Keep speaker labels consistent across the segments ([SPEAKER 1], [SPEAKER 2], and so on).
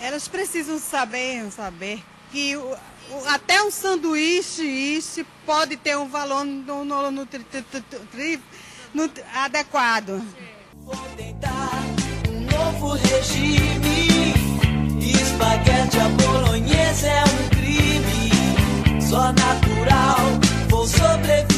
[SPEAKER 1] Elas precisam saber, saber que o, o, até um sanduíche isso pode ter um valor no, no, no, no adequado.
[SPEAKER 2] Vou tentar um novo regime. Espaguete à bolonhesa é um crime. Só natural, vou sobreviver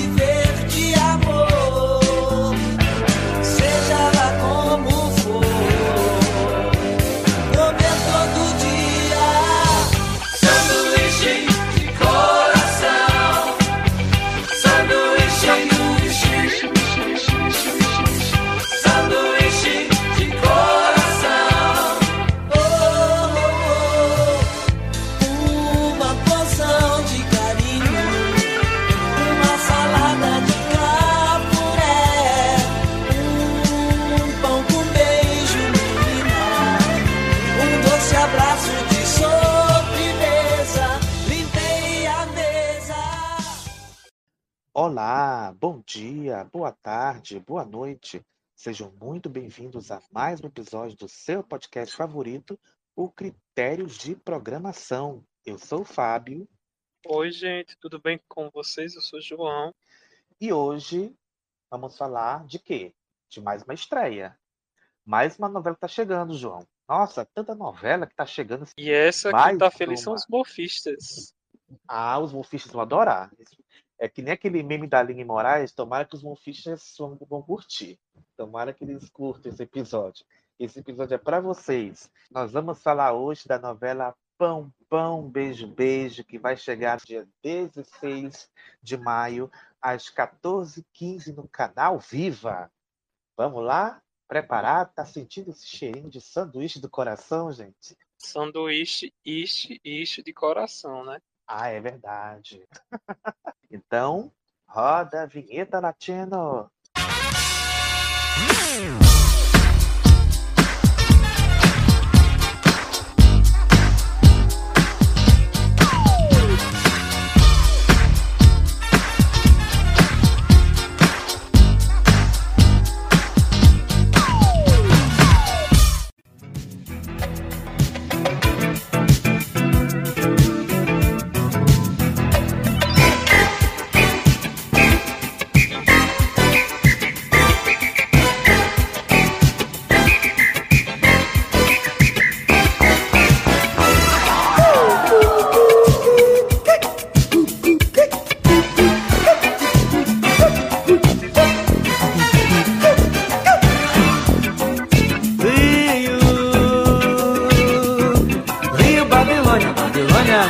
[SPEAKER 3] Olá, bom dia, boa tarde, boa noite. Sejam muito bem-vindos a mais um episódio do seu podcast favorito, o Critérios de Programação. Eu sou o Fábio
[SPEAKER 4] Oi, gente, tudo bem com vocês? Eu sou o João.
[SPEAKER 3] e hoje vamos falar de quê? De mais uma estreia. Mais uma novela que tá chegando, João. Nossa, tanta novela que tá chegando.
[SPEAKER 4] E essa que tá feliz são
[SPEAKER 3] uma.
[SPEAKER 4] os morfistas.
[SPEAKER 3] Ah, os wolfistas vão adorar. É que nem aquele meme da Aline Moraes, tomara que os wolfistas vão, curtir. Tomara que eles curtam esse episódio. Esse episódio é para vocês. Nós vamos falar hoje da novela Pão, Pão, Beijo, Beijo, que vai chegar dia 16 de maio, às 14h15 no canal Viva. Vamos lá? Preparado? Tá sentindo esse cheirinho de sanduíche do coração, gente?
[SPEAKER 4] Sanduíche, ishi, ishi de coração, né?
[SPEAKER 3] Ah, é verdade. Então, roda a vinheta latino.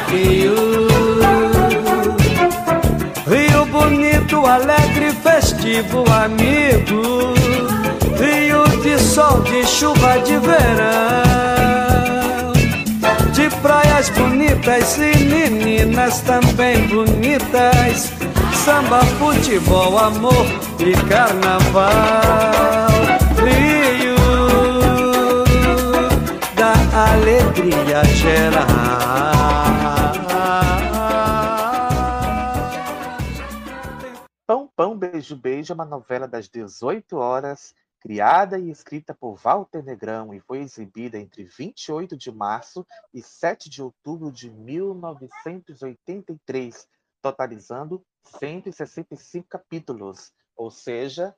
[SPEAKER 2] Rio. Rio bonito, alegre, festivo, amigo. Rio de sol, de chuva, de verão. De praias bonitas e meninas também bonitas. Samba, futebol, amor e carnaval. Rio da alegria geral.
[SPEAKER 3] Beijo, Beijo é uma novela das 18 horas, criada e escrita por Walter Negrão e foi exibida entre 28 de março e 7 de outubro de 1983, totalizando 165 capítulos, ou seja,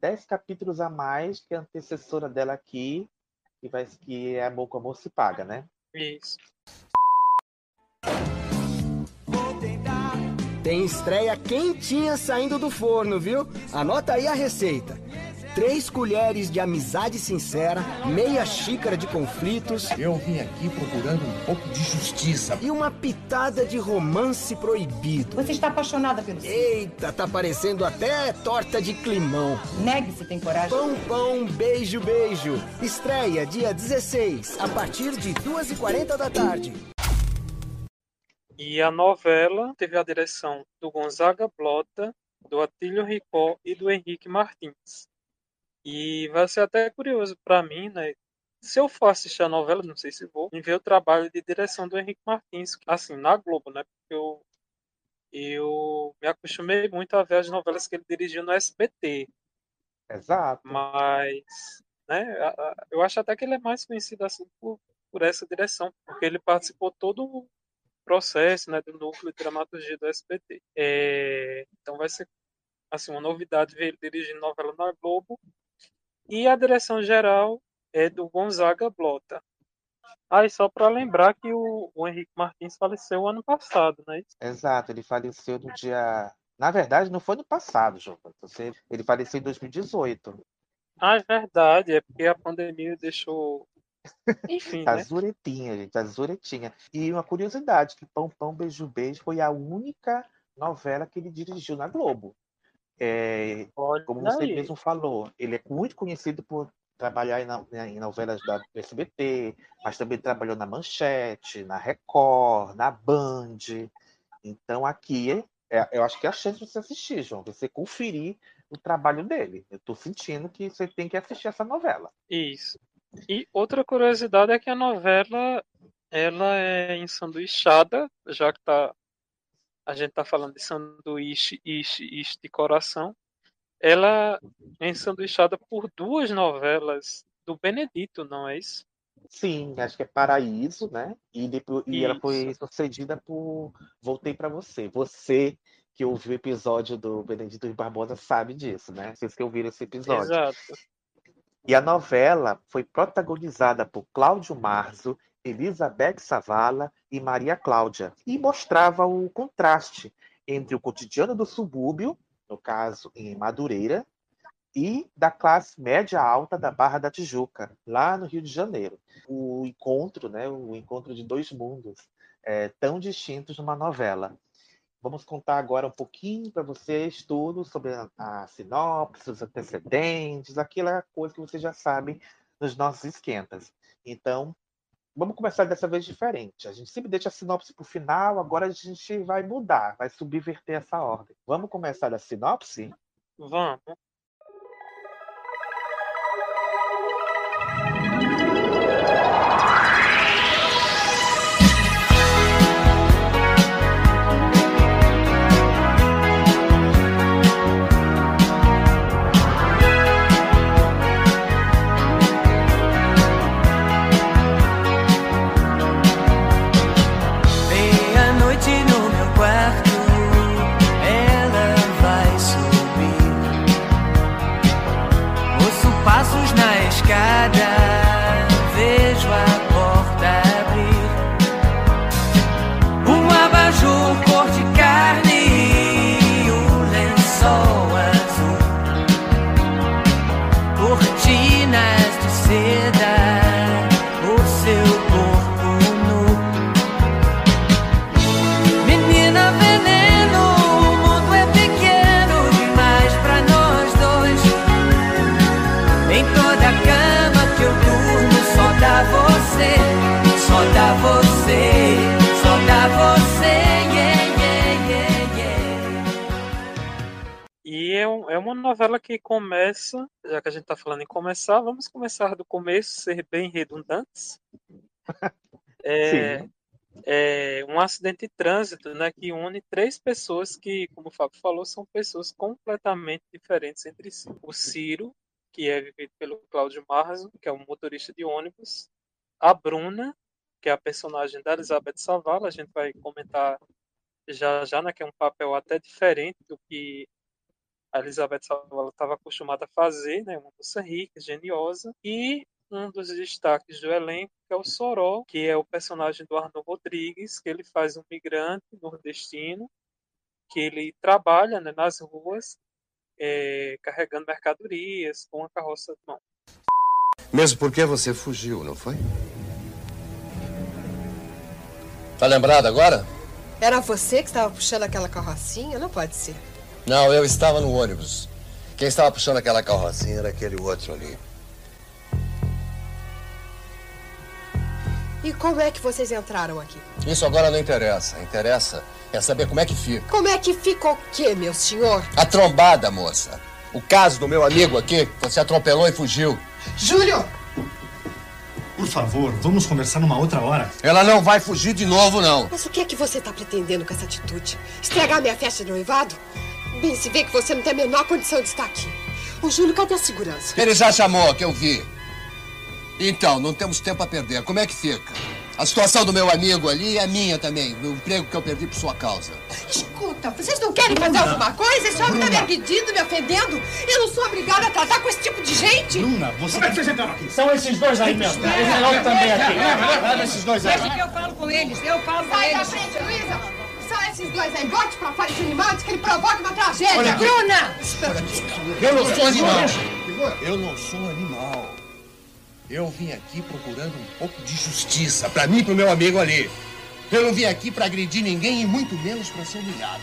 [SPEAKER 3] 10 capítulos a mais que a antecessora dela aqui, que, vai, que é Amor com Amor se Paga, né?
[SPEAKER 4] Isso.
[SPEAKER 5] Tem estreia quentinha saindo do forno, viu? Anota aí a receita. Três colheres de amizade sincera, meia xícara de conflitos
[SPEAKER 6] Eu vim aqui procurando um pouco de justiça.
[SPEAKER 5] e uma pitada de romance proibido.
[SPEAKER 7] Você está apaixonada pelo.
[SPEAKER 5] Eita, tá parecendo até torta de climão.
[SPEAKER 7] Negue se tem coragem.
[SPEAKER 5] Pão, pão, beijo, beijo. Estreia dia 16, a partir de 2h40 da tarde.
[SPEAKER 4] E a novela teve a direção do Gonzaga Blota, do Atílio Ricó e do Henrique Martins. E vai ser até curioso para mim, né? Se eu for assistir a novela, não sei se vou, em ver o trabalho de direção do Henrique Martins, assim, na Globo, né? Porque eu, eu me acostumei muito a ver as novelas que ele dirigiu no SBT.
[SPEAKER 3] Exato.
[SPEAKER 4] Mas, né, eu acho até que ele é mais conhecido assim por, por essa direção, porque ele participou todo processo né, do núcleo de dramaturgia do SBT. É, então vai ser assim uma novidade ver ele dirigindo novela na Globo. E a direção geral é do Gonzaga Blota. Ah, e só para lembrar que o, o Henrique Martins faleceu ano passado, né?
[SPEAKER 3] Exato, ele faleceu no dia. Na verdade, não foi no passado, João. Ele faleceu em 2018.
[SPEAKER 4] Ah, é verdade, é porque a pandemia deixou. Enfim,
[SPEAKER 3] Tá
[SPEAKER 4] né?
[SPEAKER 3] zuretinha, gente, tá zuretinha. E uma curiosidade, que Pão Pão Beijo Beijo foi a única novela que ele dirigiu na Globo. É, como você
[SPEAKER 4] aí.
[SPEAKER 3] mesmo falou, ele é muito conhecido por trabalhar em, no- em novelas da SBT, mas também trabalhou na Manchete, na Record, na Band. Então aqui, é- eu acho que é a chance de você assistir, João, você conferir o trabalho dele. Eu tô sentindo que você tem que assistir essa novela.
[SPEAKER 4] Isso. E outra curiosidade é que a novela ela é ensanduichada, já que tá, a gente está falando de sanduíche, ishi, ishi de coração. Ela é ensanduichada por duas novelas do Benedito, não é isso?
[SPEAKER 3] Sim, acho que é Paraíso, né? E, depois, e ela foi sucedida por Voltei para Você. Você que ouviu o episódio do Benedito Barbosa sabe disso, né? Vocês que ouviram esse episódio.
[SPEAKER 4] Exato.
[SPEAKER 3] E a novela foi protagonizada por Cláudio Marzo, Elizabeth Savala e Maria Cláudia, e mostrava o contraste entre o cotidiano do subúrbio, no caso em Madureira, e da classe média alta da Barra da Tijuca, lá no Rio de Janeiro. O encontro, né, o encontro de dois mundos é, tão distintos numa novela. Vamos contar agora um pouquinho para vocês tudo sobre a, a sinopse, os antecedentes, aquela coisa que vocês já sabem nos nossos esquentas. Então, vamos começar dessa vez diferente. A gente sempre deixa a sinopse para o final, agora a gente vai mudar, vai subverter essa ordem. Vamos começar da sinopse?
[SPEAKER 4] Vamos.
[SPEAKER 8] É,
[SPEAKER 4] um- é uma novela que começa, já que a gente está falando em começar, vamos começar do começo, ser bem redundantes. É, é um acidente de trânsito né, que une três pessoas que, como o Fábio falou, são pessoas completamente diferentes entre si. O Ciro, que é vivido pelo Cláudio Marzo, que é um motorista de ônibus. A Bruna, que é a personagem da Elizabeth Savala, a gente vai comentar já já, né, que é um papel até diferente do que a Elizabeth Savala estava acostumada a fazer, né, uma moça rica, geniosa. E um dos destaques do elenco que é o Soró, que é o personagem do Arnold Rodrigues, que ele faz um migrante nordestino, que ele trabalha né, nas ruas é, carregando mercadorias com uma carroça de mão.
[SPEAKER 6] Mesmo porque você fugiu, não foi? Tá lembrado agora?
[SPEAKER 7] Era você que estava puxando aquela carrocinha? Não pode ser.
[SPEAKER 6] Não, eu estava no ônibus. Quem estava puxando aquela carrocinha era aquele outro ali.
[SPEAKER 7] E como é que vocês entraram aqui?
[SPEAKER 6] Isso agora não interessa. Interessa é saber como é que fica.
[SPEAKER 7] Como é que fica o quê, meu senhor?
[SPEAKER 6] A trombada, moça. O caso do meu amigo aqui, que você atropelou e fugiu.
[SPEAKER 7] Júlio!
[SPEAKER 9] Por favor, vamos conversar numa outra hora.
[SPEAKER 6] Ela não vai fugir de novo, não.
[SPEAKER 7] Mas o que é que você está pretendendo com essa atitude? Estragar minha festa de noivado? Bem, se vê que você não tem a menor condição de estar aqui. O Júlio, cadê a segurança?
[SPEAKER 6] Ele já chamou, que eu vi. Então, não temos tempo a perder. Como é que fica? A situação do meu amigo ali é minha também. O emprego que eu perdi por sua causa.
[SPEAKER 7] Escuta, vocês não querem fazer alguma coisa? Esse homem tá me agredindo, me ofendendo. Eu não sou obrigada a tratar com esse tipo de gente.
[SPEAKER 9] Bruna, você...
[SPEAKER 10] Como é que vocês entraram aqui? São esses dois aí mesmo. Esse negócio também aqui. Leva esses dois aí.
[SPEAKER 11] Deixa que eu falo com eles, eu falo com
[SPEAKER 7] Sai da
[SPEAKER 11] eles.
[SPEAKER 7] frente, Luísa. São esses dois aí. Bote pra fora esse animal antes que ele provoque uma tragédia.
[SPEAKER 6] Olha aqui.
[SPEAKER 7] Bruna!
[SPEAKER 6] Eu não sou animal. Eu não sou animal. Eu vim aqui procurando um pouco de justiça pra mim e pro meu amigo ali. Eu não vim aqui pra agredir ninguém e muito menos pra ser humilhado.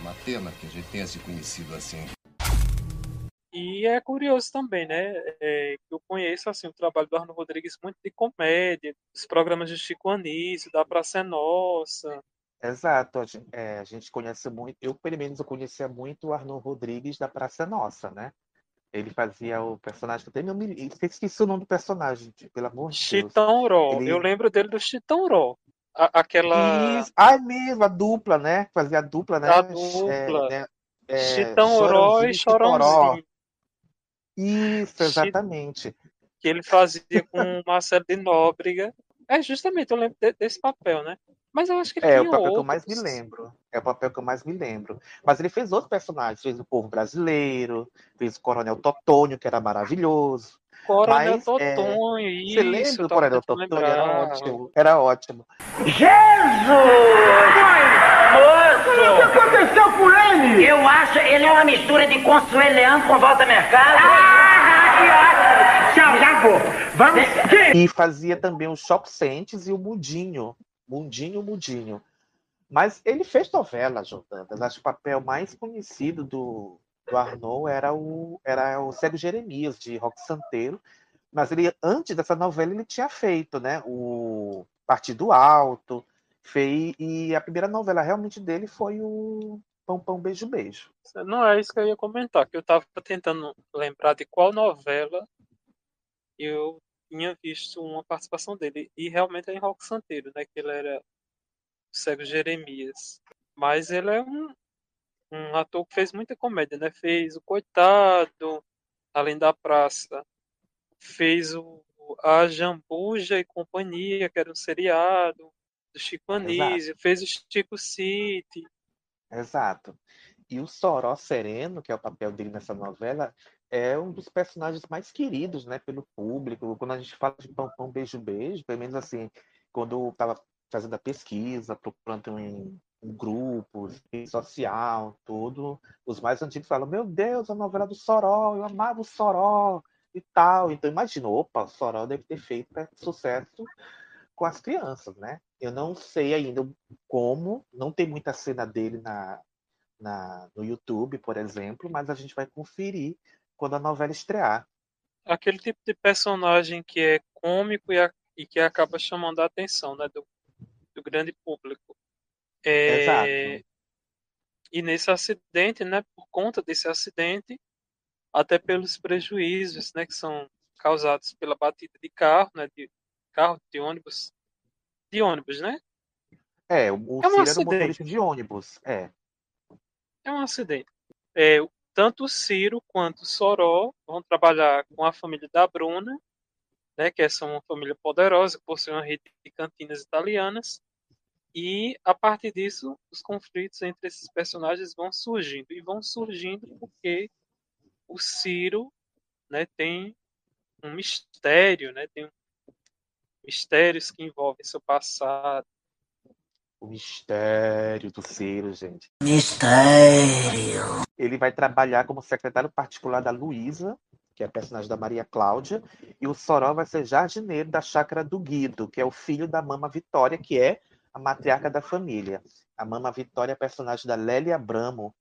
[SPEAKER 6] Uma pena que a gente tenha se conhecido assim.
[SPEAKER 4] E é curioso também, né? é, que eu conheço assim o trabalho do Arno Rodrigues muito de comédia, os programas de Chico Anísio, da Praça é Nossa.
[SPEAKER 3] Exato, a gente, é, a gente conhece muito, eu pelo menos eu conhecia muito o Arnold Rodrigues da Praça Nossa, né? Ele fazia o personagem, que eu até me, esqueci o nome do personagem, pelo amor de Deus.
[SPEAKER 4] Chitão Ró.
[SPEAKER 3] Ele-
[SPEAKER 4] Eu lembro dele do Chitão Ró. A- aquela.
[SPEAKER 3] Isso. Ah, é mesmo, a dupla, né? Fazia a dupla, né?
[SPEAKER 4] A
[SPEAKER 3] É,
[SPEAKER 4] dupla.
[SPEAKER 3] né? É,
[SPEAKER 4] Chitão Ró e
[SPEAKER 3] Chorãozinho. Isso, exatamente.
[SPEAKER 4] Que ele fazia com o Marcelo de Nóbrega. É justamente, eu lembro de- desse papel, né? Mas eu acho que ele
[SPEAKER 3] É o papel que eu mais me
[SPEAKER 4] outros.
[SPEAKER 3] lembro. É o papel que eu mais me lembro. Mas ele fez outros personagens. Fez o Povo Brasileiro, fez o Coronel Totônio, que era maravilhoso.
[SPEAKER 4] Coronel
[SPEAKER 3] Mas, é,
[SPEAKER 4] Totonho,
[SPEAKER 3] Você
[SPEAKER 4] isso.
[SPEAKER 3] lembra
[SPEAKER 4] eu
[SPEAKER 3] do
[SPEAKER 4] tava
[SPEAKER 3] Coronel Totônio? Era ótimo. Era ótimo.
[SPEAKER 10] O que aconteceu com ele?
[SPEAKER 12] Eu acho ele é uma mistura de Consuelo Leandro com Volta Mercado.
[SPEAKER 10] Ah, Tchau, já vou. Vamos.
[SPEAKER 3] E fazia também o Shop Sentes e o Mundinho. Mundinho, Mundinho. Mas ele fez novela, Jordana. Acho que o papel mais conhecido do, do Arnaud era o, era o Cego Jeremias, de Rock Santeiro. Mas ele, antes dessa novela, ele tinha feito, né? O Partido Alto. Fez, e a primeira novela realmente dele foi o Pão Pão Beijo Beijo.
[SPEAKER 4] Não é isso que eu ia comentar, que eu tava tentando lembrar de qual novela eu tinha visto uma participação dele. E realmente é em Rock Santeiro, né? Que ele era o cego Jeremias. Mas ele é um, um ator que fez muita comédia, né? Fez o Coitado, Além da Praça. Fez o A Jambuja e Companhia, que era um seriado do Chico Anísio. Fez o Chico City.
[SPEAKER 3] Exato. E o Soró Sereno, que é o papel dele nessa novela, é um dos personagens mais queridos, né, pelo público. Quando a gente fala de Pão Pão Beijo Beijo, pelo menos assim, quando eu estava fazendo a pesquisa, procurando em, em grupos, rede social, tudo, os mais antigos falam: Meu Deus, a novela do Soró, eu amava o Soró e tal. Então imagina, opa, o Soró deve ter feito sucesso com as crianças, né? Eu não sei ainda como, não tem muita cena dele na, na, no YouTube, por exemplo, mas a gente vai conferir quando a novela estrear.
[SPEAKER 4] aquele tipo de personagem que é cômico e, a- e que acaba chamando a atenção né, do, do grande público. É,
[SPEAKER 3] Exato.
[SPEAKER 4] E nesse acidente, né, por conta desse acidente, até pelos prejuízos né, que são causados pela batida de carro, né, de carro, de ônibus, de ônibus, né?
[SPEAKER 3] É, o, o
[SPEAKER 4] É um
[SPEAKER 3] Ciro era um
[SPEAKER 4] acidente.
[SPEAKER 3] motorista de ônibus. É,
[SPEAKER 4] É um acidente. É, tanto o Ciro quanto o Soró vão trabalhar com a família da Bruna, né, que essa é uma família poderosa, que possui uma rede de cantinas italianas, e a partir disso, os conflitos entre esses personagens vão surgindo, e vão surgindo porque o Ciro né, tem um mistério, né, tem mistérios que envolvem seu passado.
[SPEAKER 3] O mistério do Ciro, gente.
[SPEAKER 12] Mistério.
[SPEAKER 3] Ele vai trabalhar como secretário particular da Luísa, que é a personagem da Maria Cláudia, e o Soró vai ser jardineiro da chácara do Guido, que é o filho da Mama Vitória, que é a matriarca da família. A Mama Vitória é a personagem da Lélia Abramo.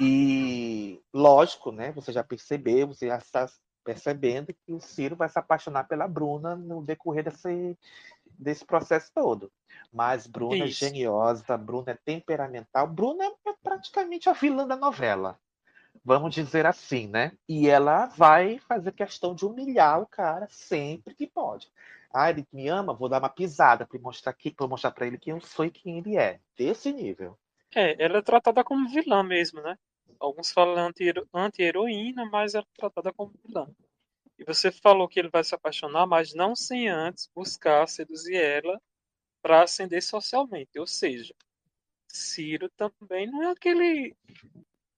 [SPEAKER 3] E, lógico, né? Você já percebeu, você já está percebendo que o Ciro vai se apaixonar pela Bruna no decorrer desse, desse processo todo. Mas Bruna
[SPEAKER 4] Isso.
[SPEAKER 3] é geniosa, Bruna é temperamental, Bruna é praticamente a vilã da novela. Vamos dizer assim, né? E ela vai fazer questão de humilhar o cara sempre que pode. Ah, ele me ama, vou dar uma pisada para mostrar que, para mostrar para ele quem eu sou e quem ele é. Desse nível.
[SPEAKER 4] É, ela é tratada como vilã mesmo, né? Alguns falam anti- anti-heroína, mas ela é tratada como vilã. E você falou que ele vai se apaixonar, mas não sem antes buscar seduzir ela para ascender socialmente. Ou seja, Ciro também não é aquele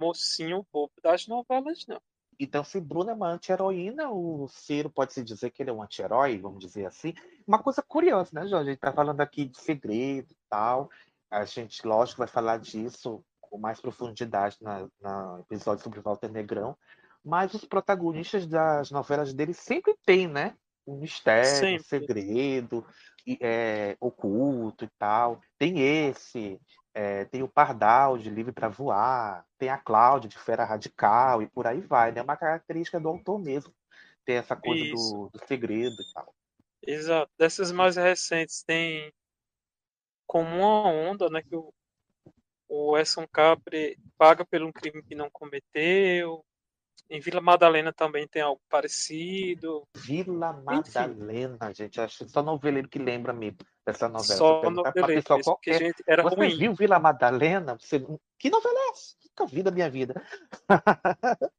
[SPEAKER 4] mocinho bobo das novelas, não.
[SPEAKER 3] Então, se Bruna é uma anti-heroína, o Ciro pode-se dizer que ele é um anti-herói, vamos dizer assim. Uma coisa curiosa, né, Jorge? A gente tá falando aqui de segredo e tal. A gente, lógico, vai falar disso com mais profundidade na, na episódio sobre Walter Negrão. Mas os protagonistas das novelas dele sempre têm, né? Um mistério,
[SPEAKER 4] Sempre.
[SPEAKER 3] um segredo, é, oculto e tal. Tem esse, é, tem o Pardal de Livre para Voar, tem a Cláudia de Fera Radical e por aí vai, né? É uma característica do autor mesmo. Tem essa coisa do, do segredo e tal.
[SPEAKER 4] Exato. Dessas mais recentes tem como uma onda, né, que o, o Edson Capri paga pelo um crime que não cometeu. Em Vila Madalena também tem algo parecido.
[SPEAKER 3] Vila Madalena, gente. Acho que só noveleiro que lembra mesmo dessa novela.
[SPEAKER 4] Só
[SPEAKER 3] pra
[SPEAKER 4] noveleiro,
[SPEAKER 3] pessoa qualquer,
[SPEAKER 4] gente, era
[SPEAKER 3] Você
[SPEAKER 4] ruim.
[SPEAKER 3] viu Vila Madalena? Você... Que novela é essa? Nunca vi da minha vida.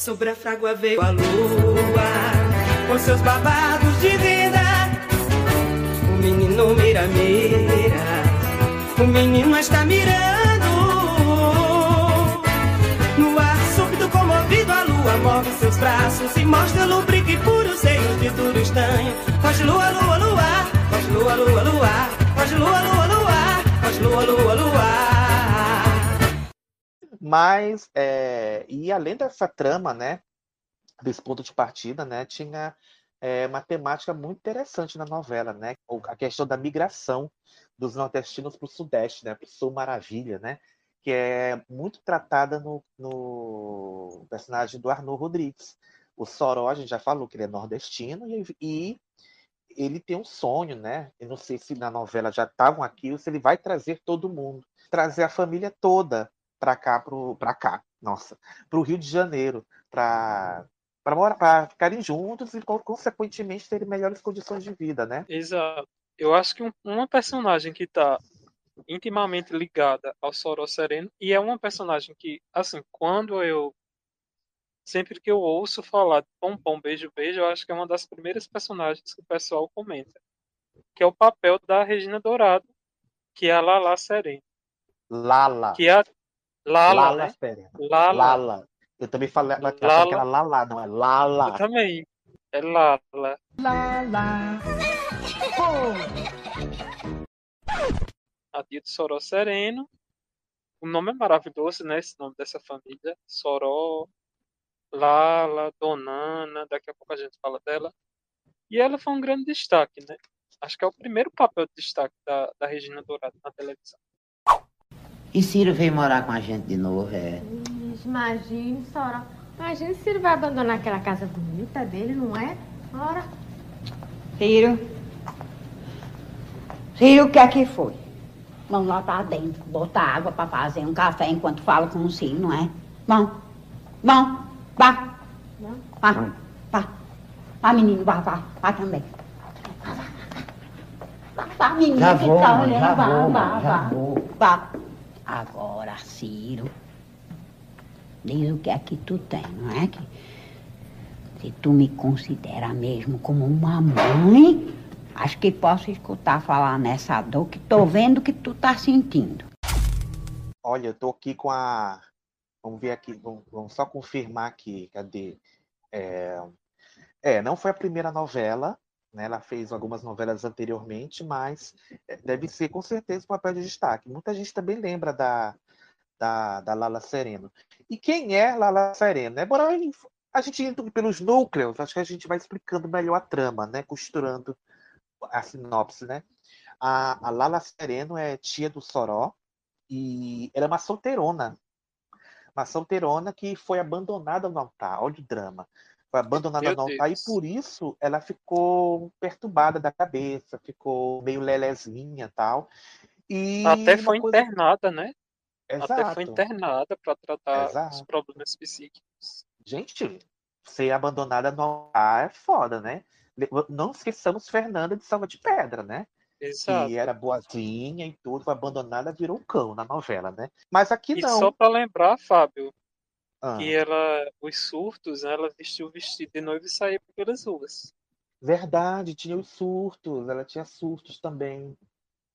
[SPEAKER 8] Sobre a frágua veio a lua, com seus babados de vida. O menino mira, mira, o menino está mirando. No ar súbito, comovido, a lua move seus braços e mostra lubrique puro, seios de tudo estranho. Faz lua, lua, lua, faz lua, lua, lua, faz lua, lua, lua, faz lua, lua, lua.
[SPEAKER 3] Mas, é, e além dessa trama, né, desse ponto de partida, né, tinha é, uma temática muito interessante na novela, né, a questão da migração dos nordestinos para o Sudeste, né, para o Sul Maravilha, né, que é muito tratada no, no personagem do Arnaud Rodrigues. O Soró, a gente já falou que ele é nordestino e, e ele tem um sonho, né? Eu não sei se na novela já estavam aqui ou se ele vai trazer todo mundo, trazer a família toda para cá, para cá, nossa, para o Rio de Janeiro, para para morar, para ficarem juntos e co- consequentemente terem melhores condições de vida, né?
[SPEAKER 4] Exato. Eu acho que um- uma personagem que está intimamente ligada ao Soró Sereno e é uma personagem que, assim, quando eu sempre que eu ouço falar de Pom Pom Beijo Beijo, eu acho que é uma das primeiras personagens que o pessoal comenta, que é o papel da Regina Dourado, que é a Lala Sereno,
[SPEAKER 3] Lala.
[SPEAKER 4] que é a Lala,
[SPEAKER 3] Lala
[SPEAKER 4] né? Lala.
[SPEAKER 3] Lala. Eu também falei ela
[SPEAKER 4] Lala.
[SPEAKER 3] que era Lala, não é Lala.
[SPEAKER 4] Eu também. É Lala.
[SPEAKER 3] Lala.
[SPEAKER 4] a tia de Soró Sereno. O nome é maravilhoso, né? Esse nome dessa família. Soró, Lala, Donana, daqui a pouco a gente fala dela. E ela foi um grande destaque, né? Acho que é o primeiro papel de destaque da, da Regina Dourado na televisão.
[SPEAKER 13] E Ciro veio morar com a gente de novo, é.
[SPEAKER 14] Imagine, Sora. Imagine se ele vai abandonar aquela casa bonita dele, não é? Ora.
[SPEAKER 15] Ciro. Ciro, o que é que foi? Vamos lá pra dentro, botar água pra fazer um café enquanto fala com o Ciro, não é? Bom, bom, vá. Vá, vá. Vá, menino, vá, vá, vá também. Vá, vá, menino,
[SPEAKER 13] Já
[SPEAKER 15] que
[SPEAKER 13] vou,
[SPEAKER 15] tá olhando, vá, vá, vá. Vá. Agora, Ciro, diz o que é que tu tem, não é? Que se tu me considera mesmo como uma mãe, acho que posso escutar falar nessa dor que tô vendo que tu tá sentindo.
[SPEAKER 3] Olha, eu tô aqui com a. Vamos ver aqui, vamos, vamos só confirmar aqui. Cadê? É... é, não foi a primeira novela, né? Ela fez algumas novelas anteriormente, mas é, deve ser com certeza um papel de destaque. Muita gente também lembra da, da, da Lala Sereno. E quem é Lala Sereno? É bora a gente indo pelos núcleos, acho que a gente vai explicando melhor a trama, né? Costurando a sinopse, né? A, a Lala Sereno é tia do Soró e ela é uma solteirona. Uma solteirona que foi abandonada no altar. Olha o drama. Foi abandonada
[SPEAKER 4] Meu
[SPEAKER 3] no altar
[SPEAKER 4] Deus.
[SPEAKER 3] e por isso ela ficou perturbada da cabeça, ficou meio lelezinha e tal. E
[SPEAKER 4] Até foi
[SPEAKER 3] coisa-
[SPEAKER 4] internada, né? Até foi
[SPEAKER 3] Exato.
[SPEAKER 4] internada para tratar os
[SPEAKER 3] Exato.
[SPEAKER 4] problemas psíquicos.
[SPEAKER 3] Gente, ser abandonada no altar é foda, né? Não esqueçamos Fernanda de Salva de Pedra, né?
[SPEAKER 4] Exato.
[SPEAKER 3] que era boazinha e tudo, foi abandonada, virou um cão na novela, né? Mas aqui
[SPEAKER 4] E
[SPEAKER 3] não.
[SPEAKER 4] só pra lembrar, Fábio,
[SPEAKER 3] Ah,
[SPEAKER 4] que ela, os surtos, ela vestiu o vestido de noiva e saía pelas ruas.
[SPEAKER 3] verdade, tinha os surtos, ela tinha surtos também.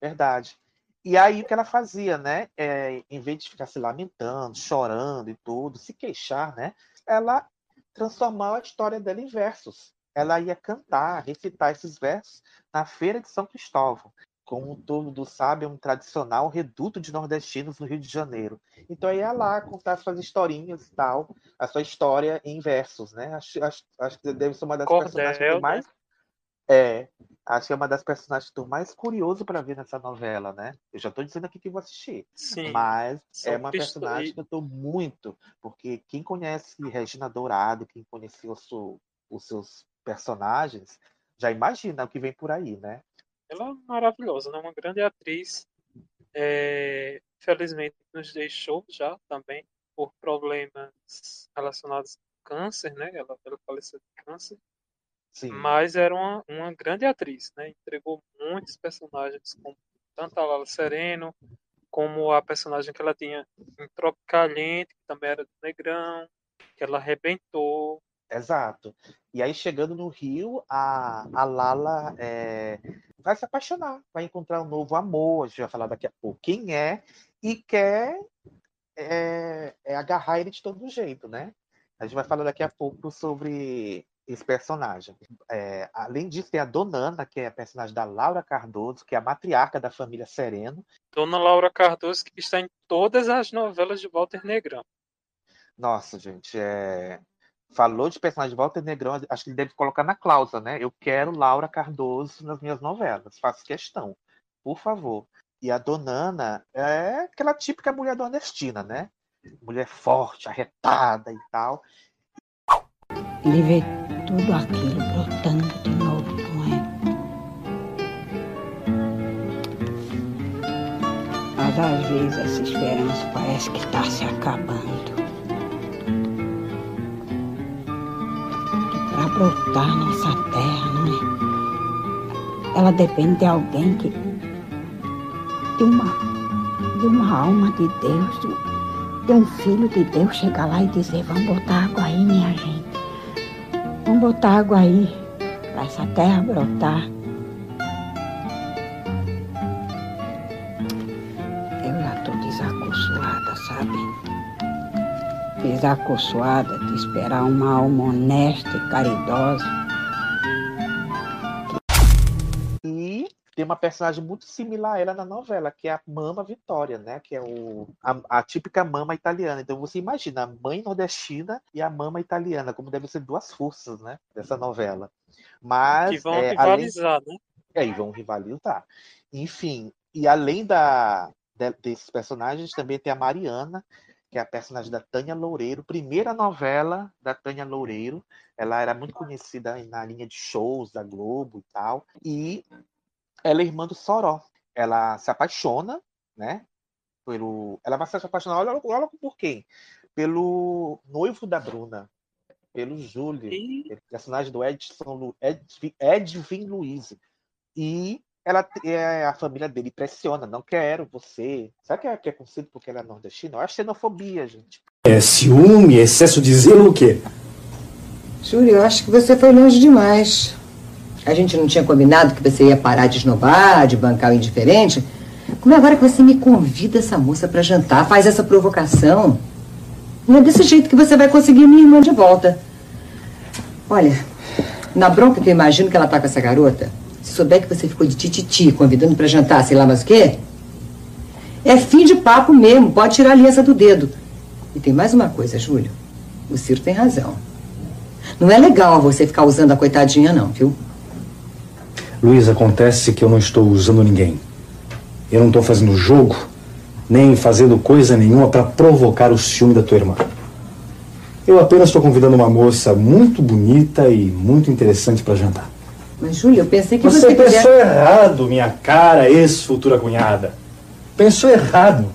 [SPEAKER 3] Verdade. E aí o que ela fazia, né? É, em vez de ficar se lamentando, chorando e tudo, se queixar, né? Ela transformava a história dela em versos. Ela ia cantar, recitar esses versos na Feira de São Cristóvão. Como todo sabe, é um tradicional reduto de nordestinos no Rio de Janeiro. Então ia lá contar suas historinhas e tal, a sua história em versos, né? Acho, acho, acho que deve ser uma das personagens que eu
[SPEAKER 4] Cordel,
[SPEAKER 3] tô mais é, acho que é uma das personagens que estou mais curioso para ver nessa novela, né? Eu já estou dizendo aqui que vou assistir.
[SPEAKER 4] Sim.
[SPEAKER 3] Mas é uma personagem que eu estou muito, porque quem conhece Regina Dourado, quem seu- os seus personagens, já imagina o que vem por aí, né?
[SPEAKER 4] Ela é maravilhosa, né? Uma grande atriz. É, felizmente nos deixou já também por problemas relacionados ao câncer, né? Ela, ela faleceu de câncer.
[SPEAKER 3] Sim.
[SPEAKER 4] Mas era uma, uma grande atriz, né? Entregou muitos personagens, como tanto a Lala Sereno, como a personagem que ela tinha em Tropicaliente, que também era do Negrão, que ela arrebentou.
[SPEAKER 3] Exato. E aí, chegando no Rio, a, a Lala é, vai se apaixonar, vai encontrar um novo amor, a gente vai falar daqui a pouco quem é, e quer é, é agarrar ele de todo jeito, né? A gente vai falar daqui a pouco sobre esse personagem. É, além disso, tem a Donana, que é a personagem da Laura Cardoso, que é a matriarca da família Sereno.
[SPEAKER 4] Dona Laura Cardoso, que está em todas as novelas de Walter Negrão.
[SPEAKER 3] Nossa, gente, é... falou de personagem de Walter Negrão, acho que ele deve colocar na cláusula, né? Eu quero Laura Cardoso nas minhas novelas, faço questão, por favor. E a Donana é aquela típica mulher nordestina, né? Mulher forte, arretada e tal.
[SPEAKER 15] Ele vê tudo aquilo brotando de novo, é? Mas às vezes essa esperança parece que está se acabando. Brotar nessa terra, não é? Ela depende de alguém que. de uma. de uma alma de Deus, de, de um filho de Deus chegar lá e dizer: vamos botar água aí, minha gente. Vamos botar água aí, para essa terra brotar. Desacoçoada de esperar uma alma honesta e caridosa.
[SPEAKER 3] E tem uma personagem muito similar a ela na novela, que é a Mama Vitória, né? Que é o, a, a típica mama italiana. Então você imagina a mãe nordestina e a mama italiana, como devem ser duas forças, né? Dessa novela. Mas.
[SPEAKER 4] Que vão
[SPEAKER 3] é,
[SPEAKER 4] rivalizar, né?
[SPEAKER 3] Além... É, e vão rivalizar. Enfim, e além da, de, desses personagens, também tem a Mariana, que é a personagem da Tânia Loureiro, primeira novela da Tânia Loureiro. Ela era muito conhecida na linha de shows da Globo e tal. E ela é irmã do Soró. Ela se apaixona, né? Pelo... Ela vai se apaixonar, olha, olha por quem? Pelo noivo da Bruna, pelo Júlio, e... personagem do Edson Lu... Edvin, Edvin Luiz. E ela, é, a família dele pressiona, não quero você. Será que é preconceito porque ela é nordestina? Eu acho xenofobia, gente.
[SPEAKER 9] É ciúme, excesso de zelo, o quê?
[SPEAKER 16] Júlio, eu acho que você foi longe demais. A gente não tinha combinado que você ia parar de esnobar, de bancar o indiferente? Como é agora que você me convida essa moça para jantar, faz essa provocação? Não é desse jeito que você vai conseguir minha irmã de volta. Olha, na bronca que eu imagino que ela tá com essa garota, souber que você ficou de tititi convidando para jantar, sei lá mais o quê, é fim de papo mesmo, pode tirar a aliança do dedo. E tem mais uma coisa, Júlio. O Ciro tem razão. Não é legal você ficar usando a coitadinha, não, viu?
[SPEAKER 9] Luiz, acontece que eu não estou usando ninguém. Eu não estou fazendo jogo, nem fazendo coisa nenhuma para provocar o ciúme da tua irmã. Eu apenas estou convidando uma moça muito bonita e muito interessante para jantar.
[SPEAKER 16] Mas, Júlia, eu pensei que
[SPEAKER 9] você...
[SPEAKER 16] você
[SPEAKER 9] pensou
[SPEAKER 16] queria...
[SPEAKER 9] errado, minha cara, ex-futura cunhada. Pensou errado.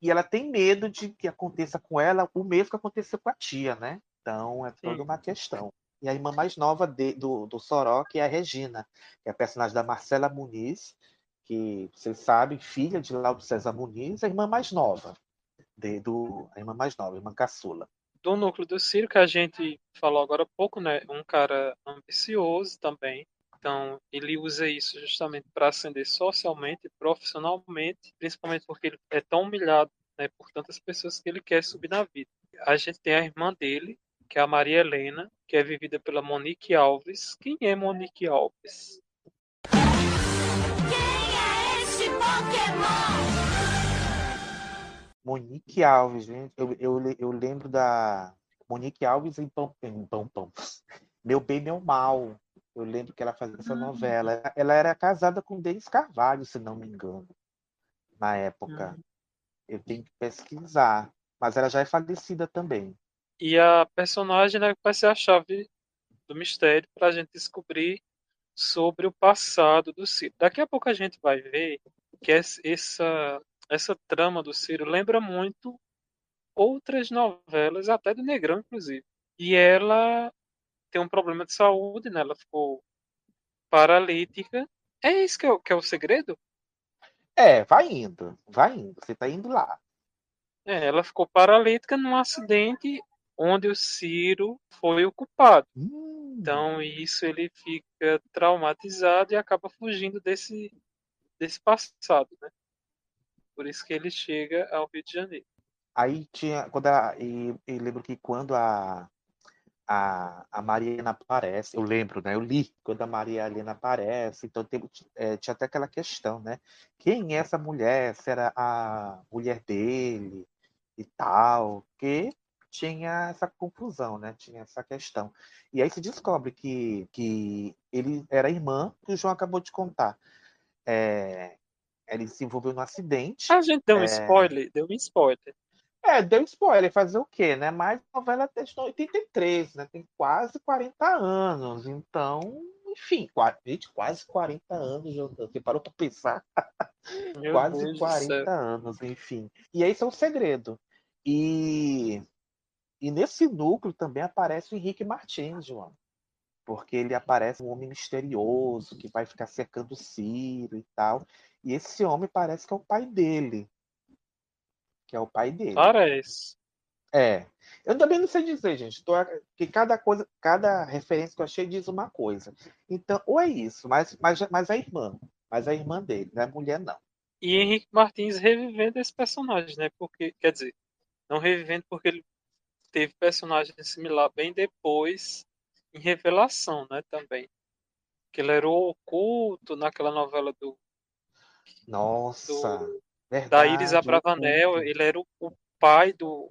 [SPEAKER 3] E ela tem medo de que aconteça com ela o mesmo que aconteceu com a tia, né? Então é toda uma questão. e a irmã mais nova de, do, do Soró, que é a Regina, que é a personagem da Marcela Muniz, que vocês sabem, filha de Lauro César Muniz, a irmã mais nova, de, do, a irmã mais nova, a irmã caçula.
[SPEAKER 4] Do núcleo do Ciro, que a gente falou agora há pouco, né? Um cara ambicioso também. Então, ele usa isso justamente para ascender socialmente profissionalmente, principalmente porque ele é tão humilhado né, por tantas pessoas que ele quer subir na vida. A gente tem a irmã dele, que é a Maria Helena, que é vivida pela Monique Alves. Quem é Monique Alves?
[SPEAKER 3] Monique Alves, gente. Eu, eu, eu lembro da Monique Alves em Pão, em Pão, Pão. Meu Bem, Meu Mal. Eu lembro que ela fazia essa novela. Ela era casada com Denis Carvalho, se não me engano, na época. Eu tenho que pesquisar. Mas ela já é falecida também.
[SPEAKER 4] E a personagem né, vai ser a chave do mistério para a gente descobrir sobre o passado do Ciro. Daqui a pouco a gente vai ver que essa, essa trama do Ciro lembra muito outras novelas, até do Negrão, inclusive. E ela tem um problema de saúde, né? Ela ficou paralítica. É isso que é, que é o segredo?
[SPEAKER 3] É, vai indo, vai indo. Você tá indo lá.
[SPEAKER 4] É, ela ficou paralítica num acidente onde o Ciro foi o culpado.
[SPEAKER 3] Hum.
[SPEAKER 4] Então, isso ele fica traumatizado e acaba fugindo desse, desse passado, né? Por isso que ele chega ao Rio de Janeiro.
[SPEAKER 3] Aí tinha. Quando a, e, e lembro que quando a, a, a Maria Helena aparece, eu lembro, né? Eu li quando a Maria Helena aparece, então tem, é, tinha até aquela questão, né? Quem é essa mulher? Será a mulher dele e tal? Que tinha essa confusão, né? Tinha essa questão. E aí se descobre que, que ele era irmã, que o João acabou de contar. É, ele se envolveu num acidente.
[SPEAKER 4] A gente deu um
[SPEAKER 3] é,
[SPEAKER 4] spoiler, deu um spoiler.
[SPEAKER 3] É, deu spoiler, fazer o quê, né? Mas a novela é de 83, né? Tem quase 40 anos. Então, enfim, quase, gente, quase 40 anos, Você parou para pensar? Quase
[SPEAKER 4] Deus do
[SPEAKER 3] 40
[SPEAKER 4] céu.
[SPEAKER 3] anos, enfim. E esse é o segredo. E, e nesse núcleo também aparece o Henrique Martins, João. Porque ele aparece um homem misterioso que vai ficar cercando o Ciro e tal. E esse homem parece que é o pai dele. Que é o pai dele.
[SPEAKER 4] Parece.
[SPEAKER 3] É. Eu também não sei dizer, gente. Tô, que cada coisa, cada referência que eu achei diz uma coisa. Então, ou é isso, mas, mas, mas a irmã. Mas a irmã dele, não é mulher, não.
[SPEAKER 4] E Henrique Martins revivendo esse personagem, né? Porque, quer dizer, não revivendo porque ele teve personagem similar bem depois em Revelação, né? Também. Que ele era o oculto naquela novela do.
[SPEAKER 3] Nossa.
[SPEAKER 4] do-
[SPEAKER 3] verdade,
[SPEAKER 4] da Iris Abravanel. Ele era o, o pai do.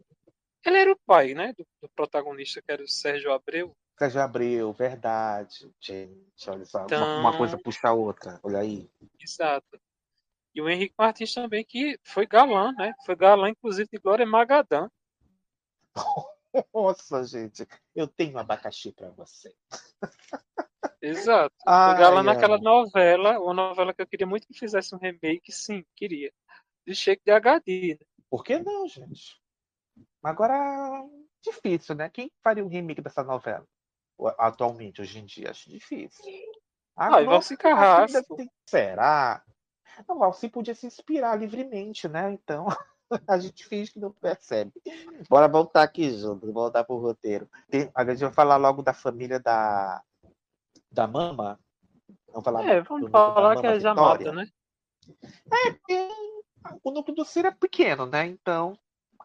[SPEAKER 4] Ele era o pai, né? Do, do protagonista, que era o Sérgio Abreu.
[SPEAKER 3] Sérgio Abreu, verdade. Gente, olha só. Uma,
[SPEAKER 4] Então-
[SPEAKER 3] uma coisa puxa a outra. Olha aí.
[SPEAKER 4] Exato. E o Henrique Martins também, que foi galã, né? Foi galã, inclusive, de Glória Magadã.
[SPEAKER 3] Nossa, gente. Eu tenho abacaxi pra você.
[SPEAKER 4] Exato.
[SPEAKER 3] Ai,
[SPEAKER 4] Foi galã
[SPEAKER 3] ai.
[SPEAKER 4] naquela novela, uma novela que eu queria muito que fizesse um remake, sim, queria. De Shake de HD, né?
[SPEAKER 3] Por que não, gente? Agora, difícil, né? Quem faria um remake dessa novela? Atualmente, hoje em dia, acho difícil.
[SPEAKER 4] Ah, e Valci Carrasco.
[SPEAKER 3] tem- Será? Não, Valci podia se inspirar livremente, né? Então, a gente finge que não percebe. Bora voltar aqui junto, voltar pro roteiro. Tem, a gente vai falar logo da família da, da Mama. Vamos falar
[SPEAKER 4] É, vamos falar que é já mata, né?
[SPEAKER 3] É, porque o núcleo do Ciro é pequeno, né? Então,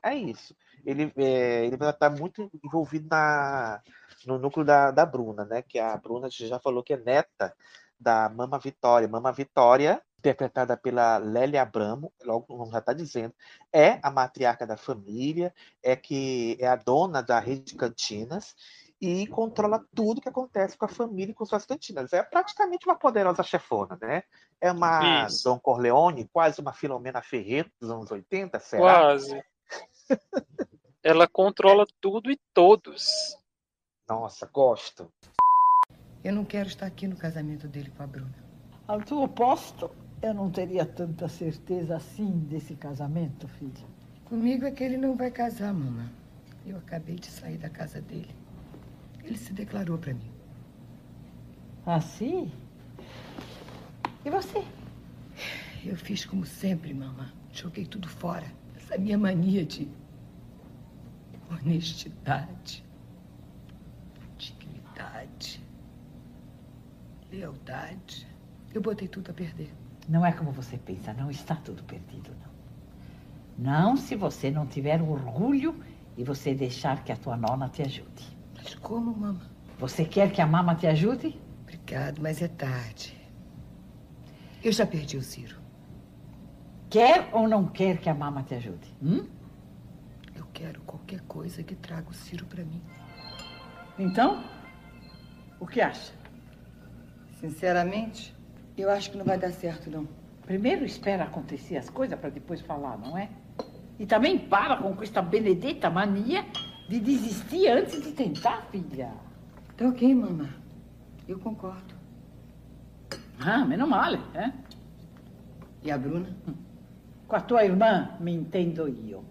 [SPEAKER 3] é isso. Ele, é, ele vai estar muito envolvido na, no núcleo da, da Bruna, né? Que a Bruna já falou que é neta da Mama Vitória. Mama Vitória, interpretada pela Lélia Abramo, logo já está dizendo, é a matriarca da família, é que é a dona da rede de cantinas e controla tudo que acontece com a família e com suas cantinas. É praticamente uma poderosa chefona, né? É uma
[SPEAKER 4] Isso.
[SPEAKER 3] Dom Corleone, quase uma Filomena Ferreira dos anos 80, será?
[SPEAKER 4] Quase. Ela controla tudo e todos.
[SPEAKER 3] Nossa, gosto.
[SPEAKER 16] Eu não quero estar aqui no casamento dele com a Bruna.
[SPEAKER 17] Ao teu posto, eu não teria tanta certeza assim desse casamento, filha.
[SPEAKER 16] Comigo é que ele não vai casar, mamãe. Eu acabei de sair da casa dele. Ele se declarou para mim.
[SPEAKER 17] Ah, sim? E você?
[SPEAKER 16] Eu fiz como sempre, mamãe. Joguei tudo fora. Essa minha mania de honestidade, dignidade, lealdade. Eu botei tudo a perder.
[SPEAKER 17] Não é como você pensa, não está tudo perdido, não. Não se você não tiver orgulho e você deixar que a tua nona te ajude.
[SPEAKER 16] Mas como, mamãe?
[SPEAKER 17] Você quer que a mama te ajude?
[SPEAKER 16] Obrigado, mas é tarde. Eu já perdi o Ciro.
[SPEAKER 17] Quer ou não quer que a mama te ajude? Hum?
[SPEAKER 16] Eu quero qualquer coisa que traga o Ciro para mim.
[SPEAKER 17] Então, o que acha?
[SPEAKER 16] Sinceramente, eu acho que não vai dar certo, não.
[SPEAKER 17] Primeiro espera acontecer as coisas para depois falar, não é? E também para com esta benedita mania de desistir antes de tentar, filha.
[SPEAKER 16] Tá ok, mamãe. Eu concordo.
[SPEAKER 17] Ah, menos mal, é?
[SPEAKER 16] E a Bruna?
[SPEAKER 17] Com a tua irmã, me entendo eu.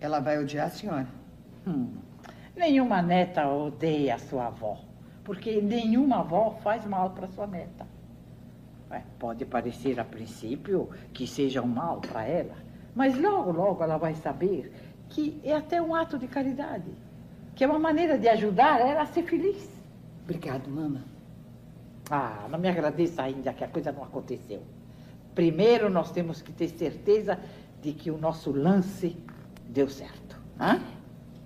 [SPEAKER 16] Ela vai odiar a senhora.
[SPEAKER 17] Hum. Nenhuma neta odeia a sua avó, porque nenhuma avó faz mal para sua neta. Ué, pode parecer a princípio que seja um mal para ela, mas logo, logo ela vai saber que é até um ato de caridade, que é uma maneira de ajudar ela a ser feliz.
[SPEAKER 16] Obrigado, mama.
[SPEAKER 17] Ah, não me agradeça ainda que a coisa não aconteceu. Primeiro nós temos que ter certeza de que o nosso lance deu certo. Hã?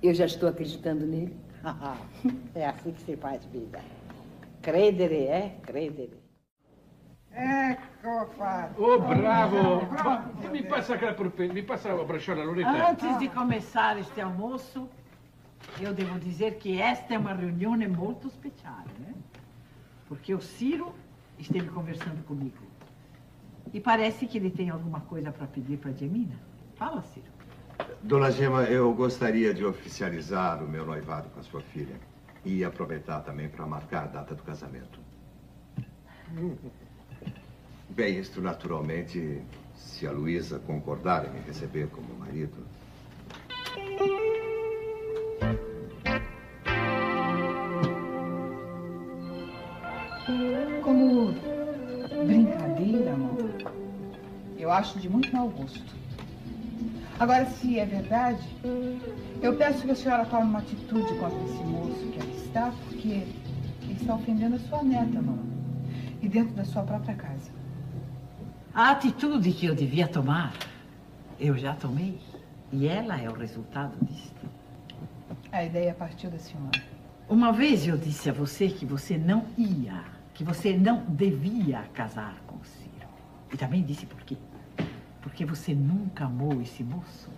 [SPEAKER 16] Eu já estou acreditando nele.
[SPEAKER 17] é assim que se faz vida. Credere é credere.
[SPEAKER 10] Ecco fatto. Oh, bravo! Ma mi passa aquela porpe... mi passa a bracciola, Loretta.
[SPEAKER 17] Antes de começar este almoço, eu devo dizer que esta é uma reunião muito especial, né? Porque o Ciro esteve conversando comigo. E parece que ele tem alguma coisa para pedir para Gemina. Fala, Ciro.
[SPEAKER 6] Dona Gema, eu gostaria de oficializar o meu noivado com a sua filha. E aproveitar também para marcar a data do casamento. Bem, isto naturalmente, se a Luísa concordar em me receber como marido.
[SPEAKER 11] Como brincadeira, amor, eu acho de muito mau gosto. Agora, se é verdade, eu peço que a senhora tome uma atitude contra esse moço que aqui está, porque ele está ofendendo a sua neta, mamãe. E dentro da sua própria casa.
[SPEAKER 17] A atitude que eu devia tomar, eu já tomei. E ela é o resultado disto.
[SPEAKER 11] A ideia partiu da senhora.
[SPEAKER 17] Uma vez eu disse a você que você não ia, que você não devia casar com o Ciro. E também disse por quê. Porque você nunca amou esse moço.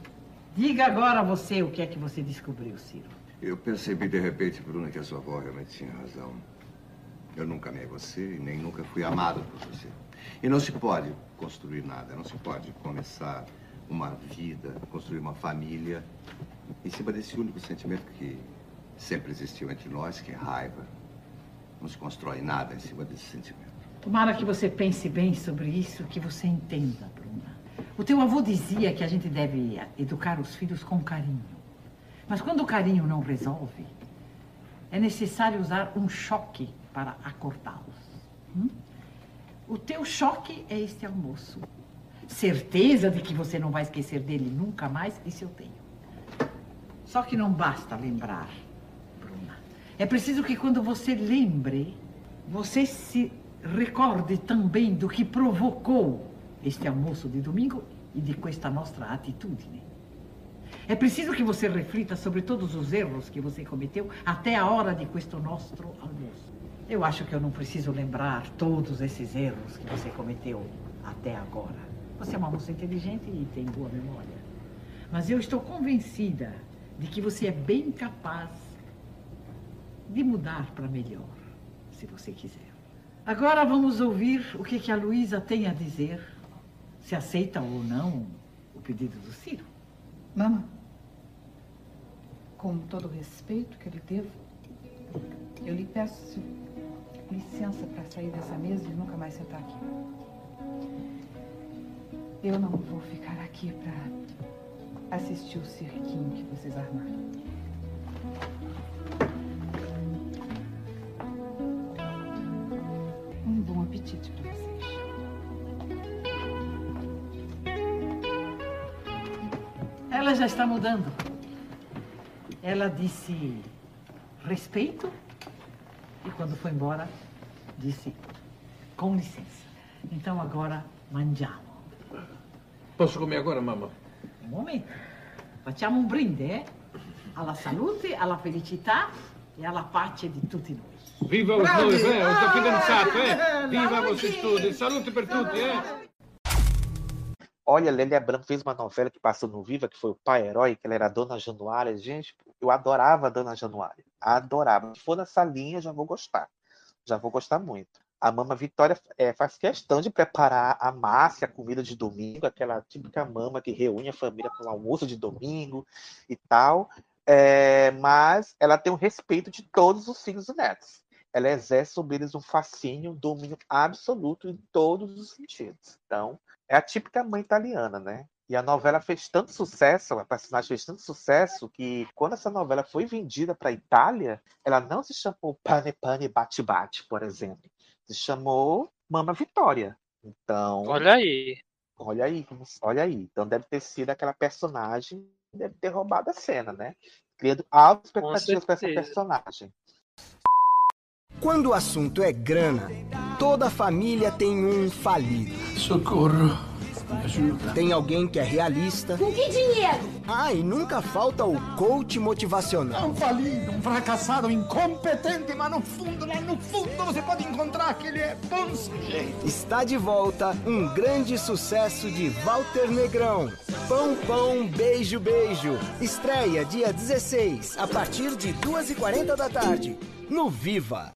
[SPEAKER 17] Diga agora a você o que é que você descobriu, Ciro.
[SPEAKER 6] Eu percebi de repente, Bruna, que a sua avó realmente tinha razão. Eu nunca amei você e nem nunca fui amado por você. E não se pode construir nada, não se pode começar uma vida, construir uma família em cima desse único sentimento que sempre existiu entre nós, que é raiva. Não se constrói nada em cima desse sentimento.
[SPEAKER 17] Tomara que você pense bem sobre isso, que você entenda, Bruna. O teu avô dizia que a gente deve educar os filhos com carinho. Mas quando o carinho não resolve, é necessário usar um choque para acordá-los. Hum? O teu choque é este almoço. Certeza de que você não vai esquecer dele nunca mais, isso eu tenho. Só que não basta lembrar, Bruna. É preciso que quando você lembre, você se recorde também do que provocou este almoço de domingo e de questa nossa atitude. É preciso que você reflita sobre todos os erros que você cometeu até a hora de questo nosso almoço. Eu acho que eu não preciso lembrar todos esses erros que você cometeu até agora. Você é uma moça inteligente e tem boa memória. Mas eu estou convencida de que você é bem capaz de mudar para melhor, se você quiser. Agora vamos ouvir o que, que a Luísa tem a dizer, se aceita ou não o pedido do Ciro.
[SPEAKER 11] Mama, com todo o respeito que lhe devo, eu lhe peço licença para sair dessa mesa e nunca mais sentar aqui. Eu não vou ficar aqui para assistir o cirquinho que vocês armaram. Um bom apetite para vocês.
[SPEAKER 17] Ela já está mudando. Ela disse respeito e quando foi embora disse com licença. Então agora mangiamo.
[SPEAKER 18] Posso comer agora, mamma?
[SPEAKER 17] Un momento. Facciamo un brinde, eh? Alla salute, alla felicità e alla pace di tutti noi.
[SPEAKER 18] Viva os
[SPEAKER 17] Bravi!
[SPEAKER 18] dois, eh? Ho già
[SPEAKER 17] Ah,
[SPEAKER 18] fidanzato, eh?
[SPEAKER 17] eh,
[SPEAKER 18] Viva vocês todos. Salute per tutti, eh?
[SPEAKER 3] Olha, Lélia Branco fez uma novela que passou no Viva, que foi o Pai Herói, que ela era a Dona Januária. Gente, eu adorava a Dona Januária. Adorava. Se for nessa linha, já vou gostar. Já vou gostar muito. A Mama Vitória é, faz questão de preparar a massa, a comida de domingo, aquela típica mama que reúne a família para o almoço de domingo e tal. É, mas ela tem o respeito de todos os filhos e netos. Ela exerce sobre eles um fascínio, um domínio absoluto em todos os sentidos. Então, é a típica mãe italiana, né? E a novela fez tanto sucesso, a personagem fez tanto sucesso, que quando essa novela foi vendida para a Itália, ela não se chamou Pane Pane Bate Bate, por exemplo. Se chamou Mama Vitória. Então.
[SPEAKER 4] Olha aí.
[SPEAKER 3] Olha aí, olha aí. Então deve ter sido aquela personagem, deve ter roubado a cena, né? Criando altas expectativas para essa personagem.
[SPEAKER 5] Quando o assunto é grana, toda família tem um falido.
[SPEAKER 18] Socorro. Ajuda.
[SPEAKER 5] Tem alguém que é realista.
[SPEAKER 7] Com que dinheiro?
[SPEAKER 5] Ah, e nunca falta o coach motivacional.
[SPEAKER 10] Um falido, um fracassado, um incompetente, mas no fundo, lá no fundo, você pode encontrar que ele é bom sujeito.
[SPEAKER 5] Está de volta um grande sucesso de Walter Negrão. Pão, pão, beijo, beijo. Estreia dia 16, a partir de 2h40 da tarde. No Viva.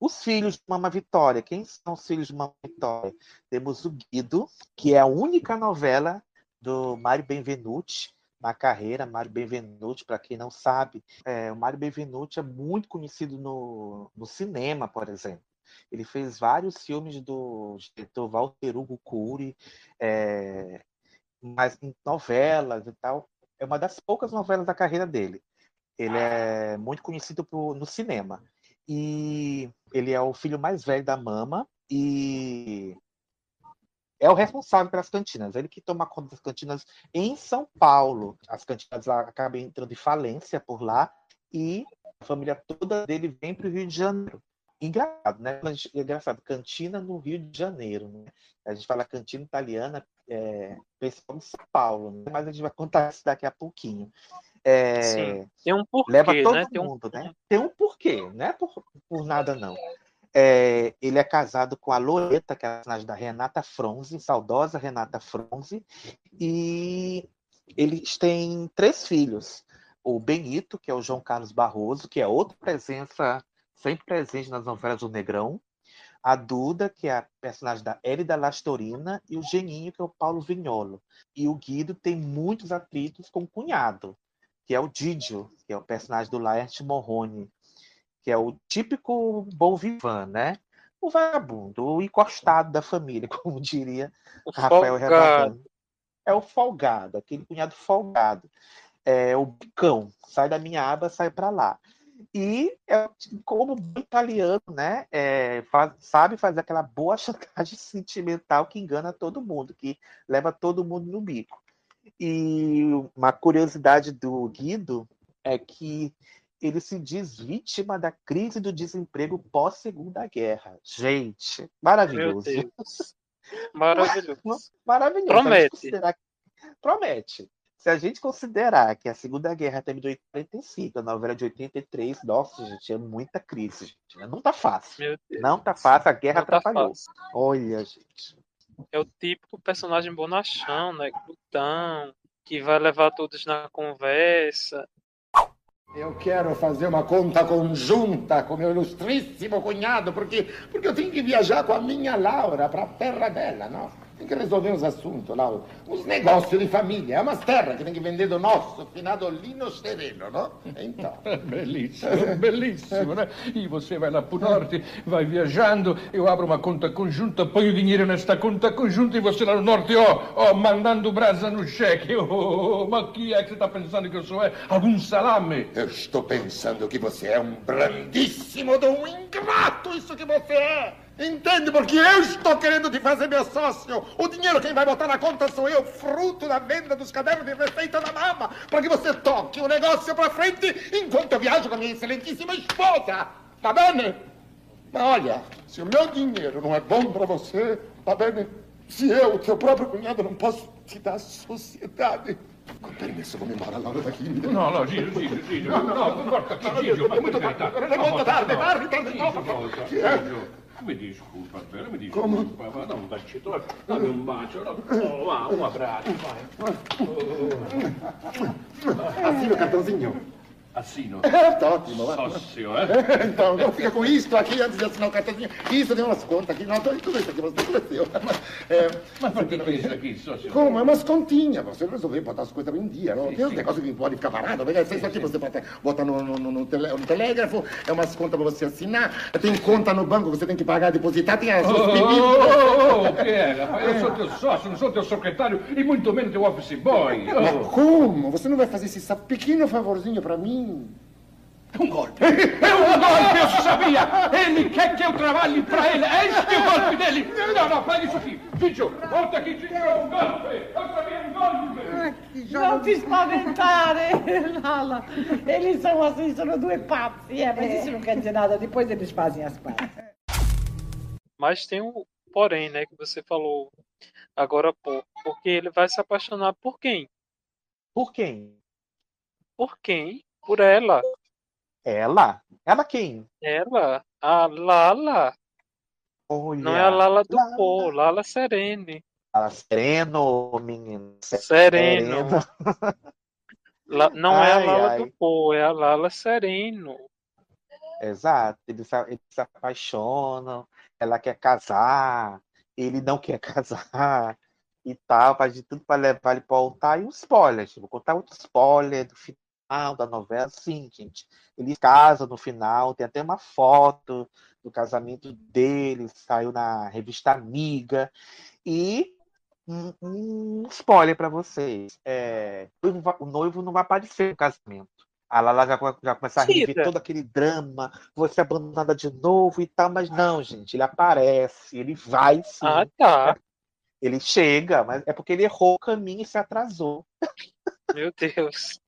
[SPEAKER 3] Os filhos de Mama Vitória. Quem são os filhos de Mama Vitória? Temos o Guido, que é a única novela do Mário Benvenuti na carreira. Mário Benvenuti, para quem não sabe, é, o Mário Benvenuti é muito conhecido no, no cinema, por exemplo. Ele fez vários filmes do diretor Walter Hugo Cury, é, mas em novelas e tal. É uma das poucas novelas da carreira dele. Ele é muito conhecido no cinema. E ele é o filho mais velho da mama e é o responsável pelas cantinas. Ele que toma conta das cantinas em São Paulo. As cantinas lá acabam entrando em falência por lá e a família toda dele vem para o Rio de Janeiro. Engraçado, né? É Engraçado, cantina no Rio de Janeiro. Né? A gente fala cantina italiana, é, pessoal de São Paulo, né? mas a gente vai contar isso daqui a pouquinho. É,
[SPEAKER 4] Sim. Tem um porquê,
[SPEAKER 3] leva todo
[SPEAKER 4] né? Tem um
[SPEAKER 3] mundo, né? Tem um porquê, não é por, por nada, não. É, ele é casado com a Loreta, que é a personagem da Renata Fronze, saudosa Renata Fronze, e eles têm três filhos. O Benito, que é o João Carlos Barroso, que é outra presença sempre presente nas novelas do Negrão. A Duda, que é a personagem da Elida Lastorina, e o Geninho, que é o Paulo Vignolo. E o Guido tem muitos atritos com o cunhado, que é o Didio, que é o personagem do Laerte Morrone, que é o típico bom vivan, né? O vagabundo, o encostado da família, como diria
[SPEAKER 4] O
[SPEAKER 3] Rafael. Rebatano. É o folgado, aquele cunhado folgado. É o bicão, sai da minha aba, sai para lá. E é como bom italiano, né? É, faz- sabe fazer aquela boa chantagem sentimental que engana todo mundo, que leva todo mundo no bico. E uma curiosidade do Guido é que ele se diz vítima da crise do desemprego pós-segunda guerra. Gente, maravilhoso.
[SPEAKER 4] Maravilhoso.
[SPEAKER 3] Maravilhoso. Gente
[SPEAKER 4] Promete.
[SPEAKER 3] Se a gente considerar que a Segunda Guerra terminou em 45, a novela de 83, nossa, gente, é muita crise, gente. né? Não tá fácil.
[SPEAKER 4] Meu Deus.
[SPEAKER 3] Não tá fácil, a guerra
[SPEAKER 4] Não tá
[SPEAKER 3] atrapalhou.
[SPEAKER 4] fácil.
[SPEAKER 3] Olha, gente.
[SPEAKER 4] É o típico personagem bonachão, né? Glutão, que vai levar todos na conversa.
[SPEAKER 10] Eu quero fazer uma conta conjunta com meu ilustríssimo cunhado, porque, porque eu tenho que viajar com a minha Laura para a terra dela, não? Tem que resolver uns assuntos lá, uns negócios de família. É umas terras que tem que vender do nosso finado Lino Sereno, não? Então.
[SPEAKER 18] Bellissimo, bellissimo, né? E você vai lá pro norte, vai viajando, eu abro uma conta conjunta, ponho dinheiro nesta conta conjunta e você lá no norte, ó, ó, mandando brasa no cheque. Oh, ma chi é que você tá pensando que eu sou? É? Algum salame?
[SPEAKER 10] Eu estou pensando que você é um brandíssimo de um ingrato, isso que você é! Entende? Porque eu estou querendo te fazer meu sócio. O dinheiro quem vai botar na conta sou eu, fruto da venda dos cadernos de receita da mama, para que você toque o negócio para frente enquanto eu viajo com a minha excelentíssima esposa. Tá bem? Mas olha, se o meu dinheiro não é bom para você, tá bem? Se eu, teu próprio cunhado, não posso te dar sociedade. Com permesso, vou me embora, Laura, daqui.
[SPEAKER 18] No, no, Gigio, Gigio, Gigio. No, guarda qui, Gigio.
[SPEAKER 10] È molto tardi, è molto tardi, tardi, tardi, troppo. Chi è?
[SPEAKER 18] Mi disculpa, bene, mi disculpa, ma da un bacetto, dammi un bacio, no? Oh, va, un abbraccio, vai.
[SPEAKER 10] Assina o cartãozinho.
[SPEAKER 18] Assino.
[SPEAKER 10] É, tá ótimo.
[SPEAKER 18] Sócio, eh?
[SPEAKER 10] Então, não fica com isto aqui antes de assinar o cartãozinho. Isso tem umas contas aqui. Não, tudo isso aqui, você tudo é seu. É,
[SPEAKER 18] Ma perché che isso aqui, sócio?
[SPEAKER 10] Como? É umas continhas. Você resolveu botar as coisas em dia. Não?
[SPEAKER 18] Sim,
[SPEAKER 10] Tem uns
[SPEAKER 18] sim.
[SPEAKER 10] negócios que pode ficar parado. né? Isso aqui você bota, bota no, no, no, no tele- no telégrafo. É umas contas para você assinar. Tem conta no banco que você tem que pagar, depositar. Tem as
[SPEAKER 18] Oh,
[SPEAKER 10] suas
[SPEAKER 18] oh, oh, oh, o che è? rapaz? Eu sou teu sócio, não sou teu secretário e muito menos teu office boy.
[SPEAKER 10] Mas
[SPEAKER 18] Oh.
[SPEAKER 10] como? Você não vai fazer esse pequeno favorzinho para mim?
[SPEAKER 18] Um golpe. É um golpe, eu sabia! Ele quer que eu trabalhe pra ele. É este o golpe dele! Não, não, faz isso aqui. Ciccio, volta aqui, é um golpe! Eu sabia, um golpe!
[SPEAKER 17] Não te espaventarem, Lala. Eles são assim, são duas partes. É, mas isso não quer dizer nada. Depois eles fazem as partes.
[SPEAKER 4] Mas tem um porém, né, que você falou agora há pouco. Porque ele vai se apaixonar por quem?
[SPEAKER 3] Por quem?
[SPEAKER 4] Por quem? Por ela.
[SPEAKER 3] Ela? Ela quem?
[SPEAKER 4] Ela. A Lala.
[SPEAKER 3] Olha,
[SPEAKER 4] Não é a Lala do
[SPEAKER 3] Lala.
[SPEAKER 4] Pô, Lala Serene.
[SPEAKER 3] Ela sereno, menino.
[SPEAKER 4] Sereno. La- Não é a
[SPEAKER 3] Ai,
[SPEAKER 4] Lala
[SPEAKER 3] ai.
[SPEAKER 4] do Pô, é a Lala Sereno.
[SPEAKER 3] Exato, eles, se- eles se apaixonam, ela quer casar, ele não quer casar e tal, faz de tudo para levar ele para o altar. E um spoiler, vou contar outro spoiler do final da novela. Sim, gente, eles casam no final, tem até uma foto do casamento deles, saiu na revista Amiga. E um, um spoiler para vocês: é, o noivo não vai aparecer no casamento. A Lala já, já começa a reviver
[SPEAKER 4] Mentira.
[SPEAKER 3] todo aquele drama, você abandonada de novo e tal, mas não, gente, ele aparece, ele vai sim.
[SPEAKER 4] Ah, tá.
[SPEAKER 3] Ele chega, mas é porque ele errou o caminho e se atrasou.
[SPEAKER 4] Meu Deus.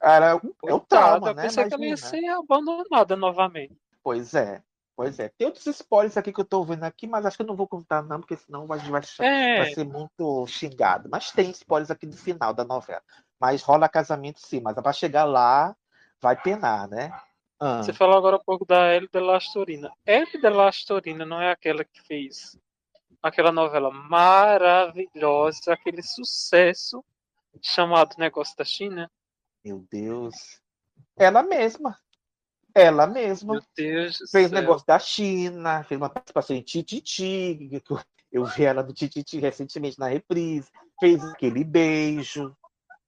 [SPEAKER 3] Era, é
[SPEAKER 4] Coitada,
[SPEAKER 3] trauma,
[SPEAKER 4] eu
[SPEAKER 3] né?
[SPEAKER 4] pensei que ela ia
[SPEAKER 3] Imagina.
[SPEAKER 4] ser abandonada novamente.
[SPEAKER 3] Pois é, pois é. Tem outros spoilers aqui que eu tô vendo aqui, mas acho que eu não vou contar, não, porque senão a gente vai,
[SPEAKER 4] É.
[SPEAKER 3] vai ser muito xingado. Mas tem spoilers aqui do final da novela. Mas rola casamento sim, mas para chegar lá vai penar, né? Ah,
[SPEAKER 4] Você falou agora há pouco da Ellie de Lastorina. Ellie de Lastorina não é aquela que fez aquela novela maravilhosa, aquele sucesso chamado Negócio da China?
[SPEAKER 3] Meu Deus. Ela mesma. Ela mesma.
[SPEAKER 4] Meu Deus do
[SPEAKER 3] Fez negócio da China, fez uma participação em Tititi, que eu- vi ela no Tititi recentemente na reprise. Fez aquele beijo,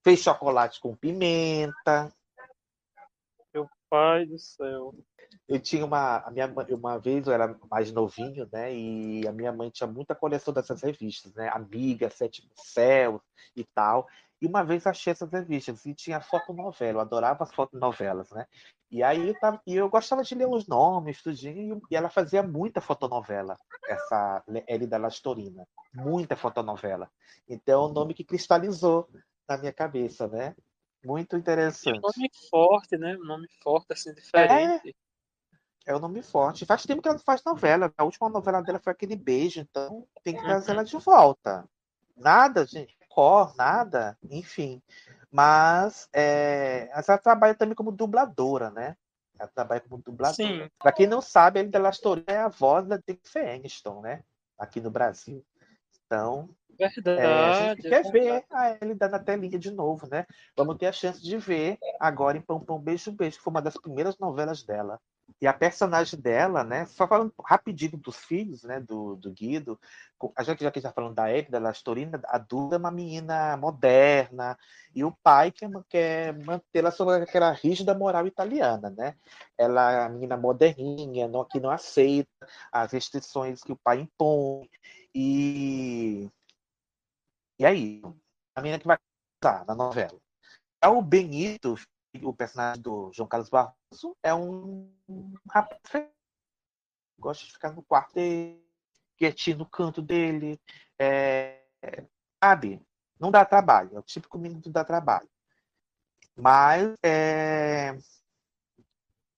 [SPEAKER 3] fez chocolate com pimenta.
[SPEAKER 4] Meu pai do céu.
[SPEAKER 3] Eu tinha uma, a minha mãe- uma vez eu era mais novinho, né? E a minha mãe tinha muita coleção dessas revistas, né? Amiga, Sétimo Céu e tal. E uma vez achei essas revistas e tinha fotonovela, eu adorava as fotonovelas, né? E aí eu, tava, e eu gostava de ler os nomes, tudinho, e ela fazia muita fotonovela, essa Elida Lastorina, muita fotonovela. Então, é um nome que cristalizou na minha cabeça, né? Muito interessante.
[SPEAKER 4] Um nome forte, né? Um nome forte, assim, diferente.
[SPEAKER 3] É um nome forte. Faz tempo que ela não faz novela. A última novela dela foi aquele beijo, então tem que trazer ela de volta. Nada, gente. Cor, nada, enfim. Mas é, ela trabalha também como dubladora, né? Ela trabalha como dubladora.
[SPEAKER 4] Sim.
[SPEAKER 3] Pra quem não sabe, a Lastorina é a voz da Jennifer Aniston, né? Aqui no Brasil. Então, é, a gente
[SPEAKER 4] Verdade.
[SPEAKER 3] quer ver a Elida na telinha de novo, né? Vamos ter a chance de ver agora em Pão Pão Beijo Beijo, que foi uma das primeiras novelas dela. E a personagem dela, né? Só falando rapidinho dos filhos, né? Do, do Guido. A gente já que já falando da Elida, da Lastorina, a Duda é uma menina moderna. E o pai quer, quer mantê-la sob aquela rígida moral italiana, né? Ela é uma menina moderninha, não, que não aceita as restrições que o pai impõe. E e aí, a menina que vai casar na novela. É o Benito, o personagem do João Carlos Barroso, é um rapaz gosta de ficar no quarto dele, quietinho no canto dele. É, sabe? Não dá trabalho. É o típico menino que dá trabalho. Mas é,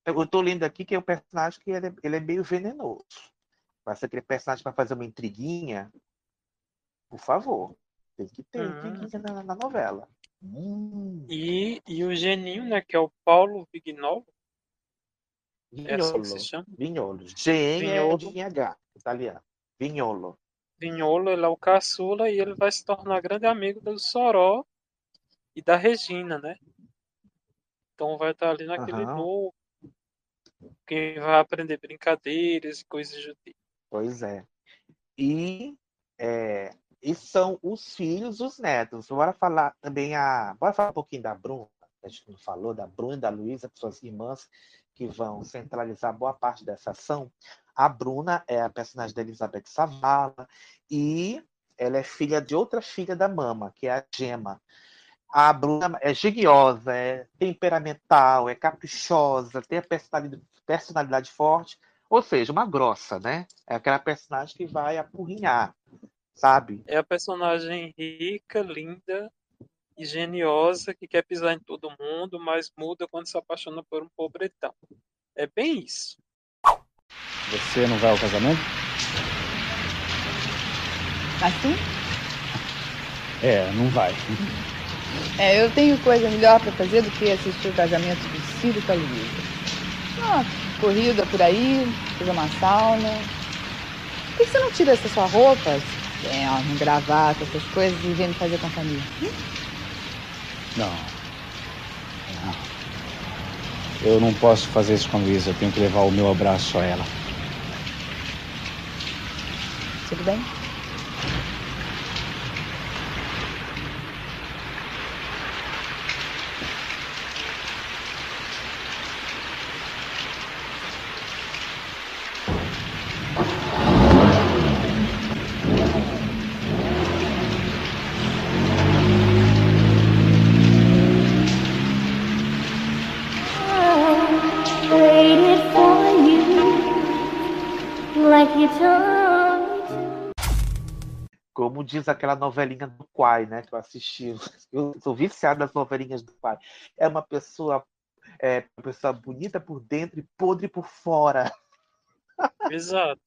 [SPEAKER 3] eu tô lendo aqui que é um personagem que ele é, ele é meio venenoso. Vai ser aquele personagem para fazer uma intriguinha. Por favor. Tem que ter
[SPEAKER 4] Hum.
[SPEAKER 3] intriguinha na, na novela. Hum,
[SPEAKER 4] E, e o geninho, né, que é o Paulo Vignolo. É assim que
[SPEAKER 3] Vignolo.
[SPEAKER 4] se chama?
[SPEAKER 3] Vignolo. Gen é
[SPEAKER 4] Vignolo.
[SPEAKER 3] GH, italiano. Vignolo.
[SPEAKER 4] Vignolo, ele é o caçula e ele vai se tornar grande amigo do Soró e da Regina, né? Então vai estar ali naquele
[SPEAKER 3] Aham.
[SPEAKER 4] grupo. Quem vai aprender brincadeiras e coisas do tipo.
[SPEAKER 3] Pois é. E, é, e são os filhos, os netos. Bora falar também a. Bora falar um pouquinho da Bruna. que A gente não falou da Bruna e da Luísa, que são as irmãs que vão centralizar boa parte dessa ação. A Bruna é a personagem da Elizabeth Savala e ela é filha de outra filha da mama, que é a Gema. A Bruna é gigiosa, é temperamental, é caprichosa, tem a personalidade, personalidade forte, ou seja, uma grossa, né? É aquela personagem que vai apurrinhar, sabe?
[SPEAKER 4] É a personagem rica, linda e geniosa que quer pisar em todo mundo, mas muda quando se apaixona por um pobretão. É bem isso.
[SPEAKER 9] Você não vai ao casamento?
[SPEAKER 11] Mas sim?
[SPEAKER 9] É, não vai.
[SPEAKER 11] É, eu tenho coisa melhor pra fazer do que assistir o casamento do Ciro com a Luísa. Uma corrida por aí, fazer uma sauna. Por que você não tira essa sua roupa, é, um gravata, essas coisas, e vem me fazer companhia? Hum?
[SPEAKER 9] Não. Não. Eu não posso fazer isso com a Luísa. Eu tenho que levar o meu abraço a ela.
[SPEAKER 11] Tudo bem?
[SPEAKER 3] Como diz aquela novelinha do Quai, né? Que eu assisti. Eu sou viciado nas novelinhas do Quai. É uma pessoa, é, uma pessoa bonita por dentro e podre por fora.
[SPEAKER 4] Exato.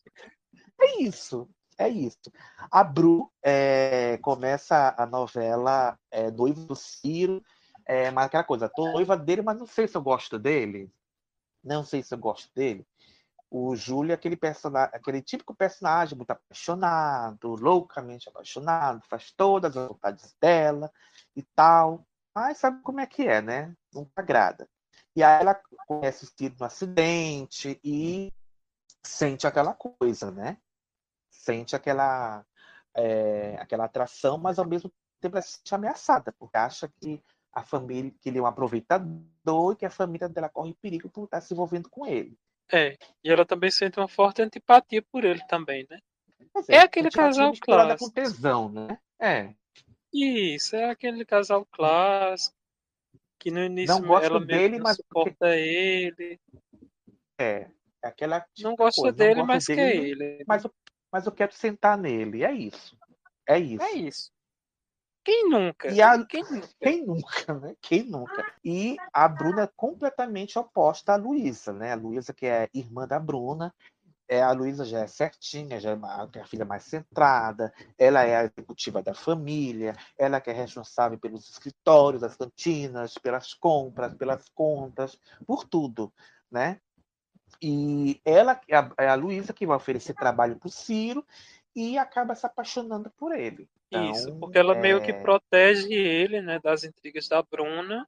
[SPEAKER 3] É isso, é isso. A Bru é, começa a novela é, Noiva do Ciro, é, mas aquela coisa, tô noiva dele, mas não sei se eu gosto dele. Não sei se eu gosto dele. O Júlio é aquele, persona- aquele típico personagem muito apaixonado, loucamente apaixonado, faz todas as vontades dela e tal. Mas sabe como é que é, né? Não agrada. E aí ela conhece o Ciro no acidente e sente aquela coisa, né? Sente aquela, é, aquela atração, mas ao mesmo tempo ela se sente ameaçada, porque acha que a família, que ele é um aproveitador e que a família dela corre perigo por estar se envolvendo com ele.
[SPEAKER 4] É. E ela também sente uma forte antipatia por ele também, né?
[SPEAKER 3] Mas
[SPEAKER 4] É aquele casal clássico.
[SPEAKER 3] com tesão, né? É.
[SPEAKER 4] Isso, é aquele casal clássico que no início
[SPEAKER 3] Não gosto
[SPEAKER 4] ela
[SPEAKER 3] dele,
[SPEAKER 4] não
[SPEAKER 3] mas
[SPEAKER 4] suporta ele.
[SPEAKER 3] É. É aquela
[SPEAKER 4] Não
[SPEAKER 3] típica
[SPEAKER 4] gosta
[SPEAKER 3] coisa,
[SPEAKER 4] dele,
[SPEAKER 3] gosto
[SPEAKER 4] mas quer
[SPEAKER 3] dele,
[SPEAKER 4] ele.
[SPEAKER 3] Mas, eu- mas eu quero sentar nele. É isso. É isso.
[SPEAKER 4] É isso. Quem nunca?
[SPEAKER 3] E a-
[SPEAKER 4] Quem nunca?
[SPEAKER 3] Quem nunca, né? Quem nunca? E a Bruna é completamente oposta à Luísa, né? A Luísa, que é irmã da Bruna, é, a Luísa já é certinha, já é uma, a filha mais centrada, ela é a executiva da família, ela que é responsável pelos escritórios, as cantinas, pelas compras, pelas contas, por tudo, né? E ela, a, é a Luísa que vai oferecer trabalho para o Ciro e acaba se apaixonando por ele.
[SPEAKER 4] Isso,
[SPEAKER 3] Então,
[SPEAKER 4] porque ela meio que
[SPEAKER 3] é,
[SPEAKER 4] protege ele, né, das intrigas da Bruna,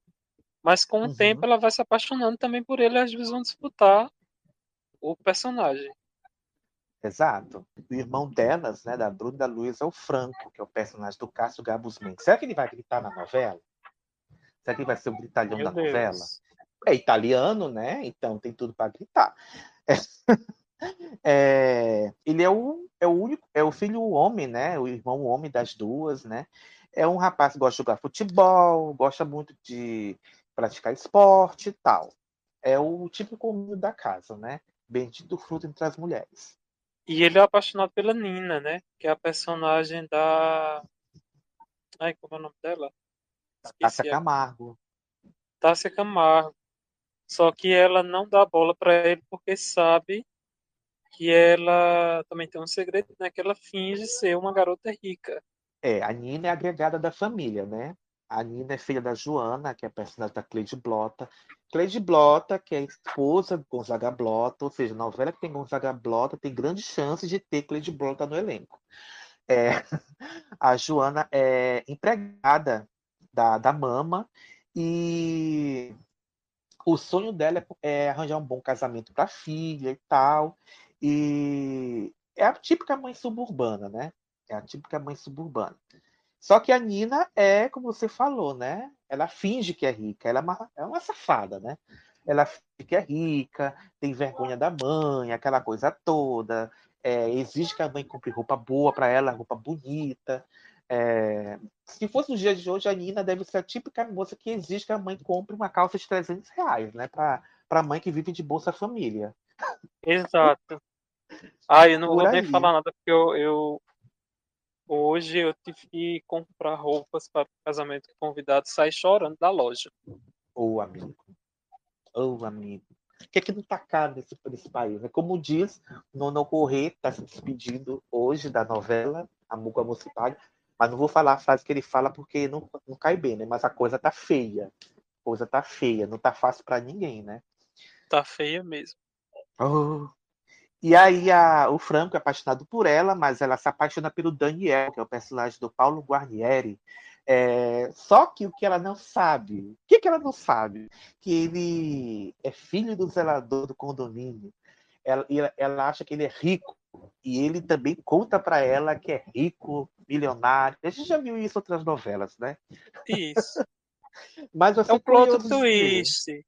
[SPEAKER 4] mas com o
[SPEAKER 3] Uhum.
[SPEAKER 4] tempo ela vai se apaixonando também por ele e às vezes vão disputar o personagem.
[SPEAKER 3] Exato. O irmão delas, né, da Bruna e da Luísa, é o Franco, que é o personagem do Cássio Gabus Mendes. Será que ele vai gritar na novela? Será que ele vai ser o gritalhão
[SPEAKER 4] Meu
[SPEAKER 3] da novela?
[SPEAKER 4] Deus.
[SPEAKER 3] É italiano, né? Então tem tudo para gritar. É, ele é o, é o único, é o filho homem, né? O irmão homem das duas, né? É um rapaz que gosta de jogar futebol, gosta muito de praticar esporte e tal. É o típico menino da casa, né? Bendito fruto entre as mulheres.
[SPEAKER 4] E ele é apaixonado pela Nina, né? Que é a personagem da. Ai, como é o nome dela?
[SPEAKER 3] Tássia
[SPEAKER 4] Esqueci.
[SPEAKER 3] Camargo.
[SPEAKER 4] Tássia Camargo. Só que ela não dá bola pra ele porque sabe que ela também tem um segredo, né? Que ela finge ser uma garota rica.
[SPEAKER 3] É, a Nina é agregada da família, né? A Nina é filha da Joana, que é a personagem da Cleide Blota. Cleide Blota, que é esposa de Gonzaga Blota, ou seja, novela que tem Gonzaga Blota tem grandes chances de ter Cleide Blota no elenco. É, a Joana é empregada da, da Mama e o sonho dela é, é arranjar um bom casamento para a filha e tal. E é a típica mãe suburbana, né? É a típica mãe suburbana. Só que a Nina é, como você falou, né? Ela finge que é rica, ela é uma, é uma safada, né? Ela finge que é rica, tem vergonha da mãe, aquela coisa toda, é, exige que a mãe compre roupa boa para ela, roupa bonita. É, se fosse nos dias de hoje, a Nina deve ser a típica moça que exige que a mãe compre uma calça de 300 reais, né? Para a mãe que vive de Bolsa Família.
[SPEAKER 4] Exato. Ah, eu não
[SPEAKER 3] Por
[SPEAKER 4] vou nem
[SPEAKER 3] aí.
[SPEAKER 4] falar nada porque eu, eu hoje eu tive que comprar roupas para o casamento que o convidado sai chorando da loja.
[SPEAKER 3] Ô, amigo. Ô, amigo. O que é que não tá caro nesse, nesse país? É como diz Nono Corrêa, que está se despedindo hoje da novela, A Muca Municipal. Mas não vou falar a frase que ele fala porque não, não cai bem, né? Mas a coisa tá feia. A coisa tá feia, não tá fácil para ninguém, né?
[SPEAKER 4] Tá feia mesmo.
[SPEAKER 3] Oh. E aí a- o Franco é apaixonado por ela, mas ela se apaixona pelo Daniel, que é o personagem do Paulo Guarnieri. É, só que o que ela não sabe, o que, que ela não sabe? Que ele é filho do zelador do condomínio. Ela, ela, acha que ele é rico. E ele também conta para ela que é rico, milionário. A gente já viu isso em outras novelas, né?
[SPEAKER 4] Isso.
[SPEAKER 3] Mas
[SPEAKER 4] É o plot twist.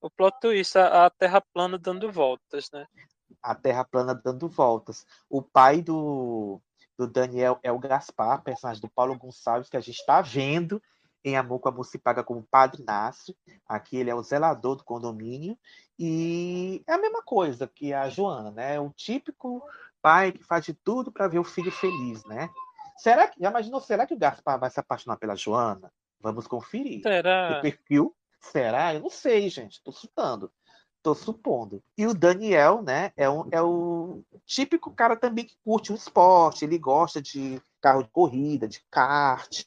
[SPEAKER 4] O plot twist, a, a Terra plana dando voltas, né?
[SPEAKER 3] A Terra plana dando voltas. O pai do, do Daniel é o Gaspar, personagem do Paulo Gonçalves, que a gente está vendo em Amor com a Moça Paga como Padre Inácio. Aqui ele é o zelador do condomínio. E é a mesma coisa que a Joana, né? O típico pai que faz de tudo para ver o filho feliz, né? Será que, já imaginou, será que o Gaspar vai se apaixonar pela Joana? Vamos conferir.
[SPEAKER 4] Será?
[SPEAKER 3] O perfil, será? Eu não sei, gente. Estou chutando. Tô supondo. E o Daniel, né, é, um, é o típico cara também que curte o esporte, ele gosta de carro de corrida, de kart,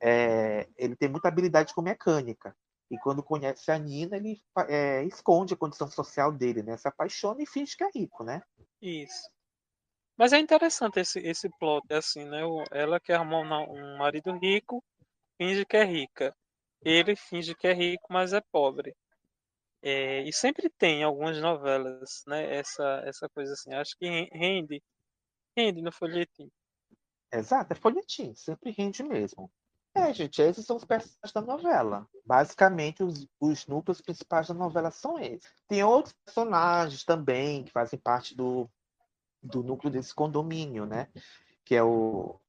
[SPEAKER 3] é, ele tem muita habilidade com mecânica. E quando conhece a Nina, ele é, esconde a condição social dele, né? Se apaixona e finge que é rico, né?
[SPEAKER 4] Isso. Mas é interessante esse, esse plot, assim, né? Ela quer arrumar um, um marido rico, finge que é rica. Ele finge que é rico, mas é pobre. É, e sempre tem em algumas novelas, né? Essa, essa coisa assim. Acho que ren- rende, rende no folhetim.
[SPEAKER 3] Exato, é folhetim, sempre rende mesmo. É, gente, esses são os personagens da novela. Basicamente, os, os núcleos principais da novela são esses. Tem outros personagens também que fazem parte do, do núcleo desse condomínio, né? Que é o,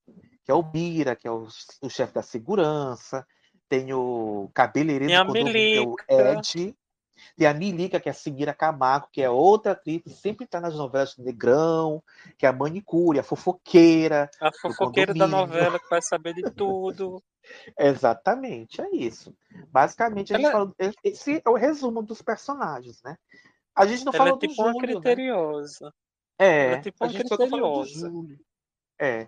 [SPEAKER 3] que é o Bira, que é o, o chefe da segurança. Tem o cabeleireiro
[SPEAKER 4] Tem
[SPEAKER 3] do condomínio, que é o Ed. Tem a Milica, que é a Seguira Camargo, que é outra atriz que sempre está nas novelas do Negrão, que é a manicure, a fofoqueira.
[SPEAKER 4] A fofoqueira da novela que vai saber de tudo.
[SPEAKER 3] Exatamente, é isso. Basicamente, a gente
[SPEAKER 4] Ela-
[SPEAKER 3] falou, esse é o resumo dos personagens, né? A gente não
[SPEAKER 4] Ela
[SPEAKER 3] falou
[SPEAKER 4] é tipo
[SPEAKER 3] do
[SPEAKER 4] uma
[SPEAKER 3] Júlio, né?
[SPEAKER 4] criteriosa.
[SPEAKER 3] É,
[SPEAKER 4] Ela é tipo
[SPEAKER 3] a
[SPEAKER 4] uma
[SPEAKER 3] gente só não falou do
[SPEAKER 4] criteriosa.
[SPEAKER 3] Júlio. É,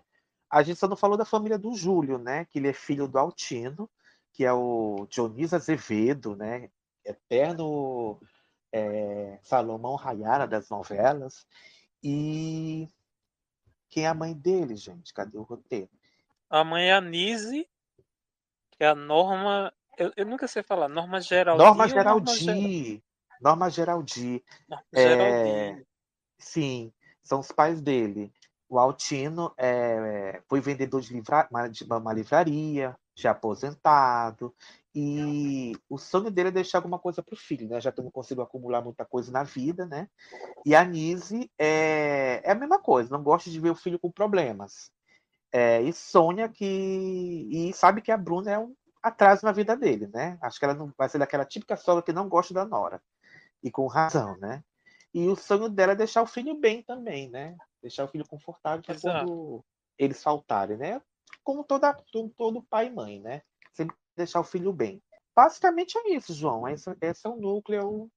[SPEAKER 3] a gente só não falou da família do Júlio, né? Que ele é filho do Altino, que é o Dionísio Azevedo, né? Eterno é, Salomão Rayara das novelas. E quem é a mãe dele, gente? Cadê o roteiro?
[SPEAKER 4] A mãe é a Nise, que é a Norma. Eu, eu nunca sei falar, Norma Geraldi.
[SPEAKER 3] Norma
[SPEAKER 4] ou Norma Ger-
[SPEAKER 3] Geraldi. Norma Geraldi.
[SPEAKER 4] Norma
[SPEAKER 3] É,
[SPEAKER 4] Geraldi.
[SPEAKER 3] sim, são os pais dele. O Altino é, foi vendedor de, livra- uma- de uma livraria, já aposentado. E o sonho dele é deixar alguma coisa para o filho, né? Já que eu não consigo acumular muita coisa na vida, né? E a Nise é, é a mesma coisa, não gosta de ver o filho com problemas. É, e sonha que. E sabe que a Bruna é um atraso na vida dele, né? Acho que ela não vai ser daquela típica sogra que não gosta da Nora. E com razão, né? E o sonho dela é deixar o filho bem também, né? Deixar o filho confortável para quando eles faltarem, né? Como toda, todo, todo pai e mãe, né? Sempre deixar o filho bem. Basicamente é isso, João. Esse, esse é o núcleo.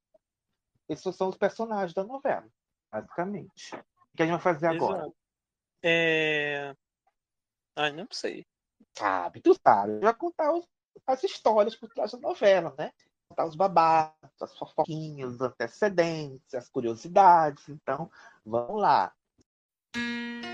[SPEAKER 3] Esses são os personagens da novela, basicamente. O que a gente vai fazer agora?
[SPEAKER 4] Exato. É... Ai, não sei.
[SPEAKER 3] Sabe, tu sabe. Vai contar os- as histórias por trás da novela, né? Contar os babados, as fofoquinhas, os antecedentes, as curiosidades. Então, vamos lá.
[SPEAKER 8] Turn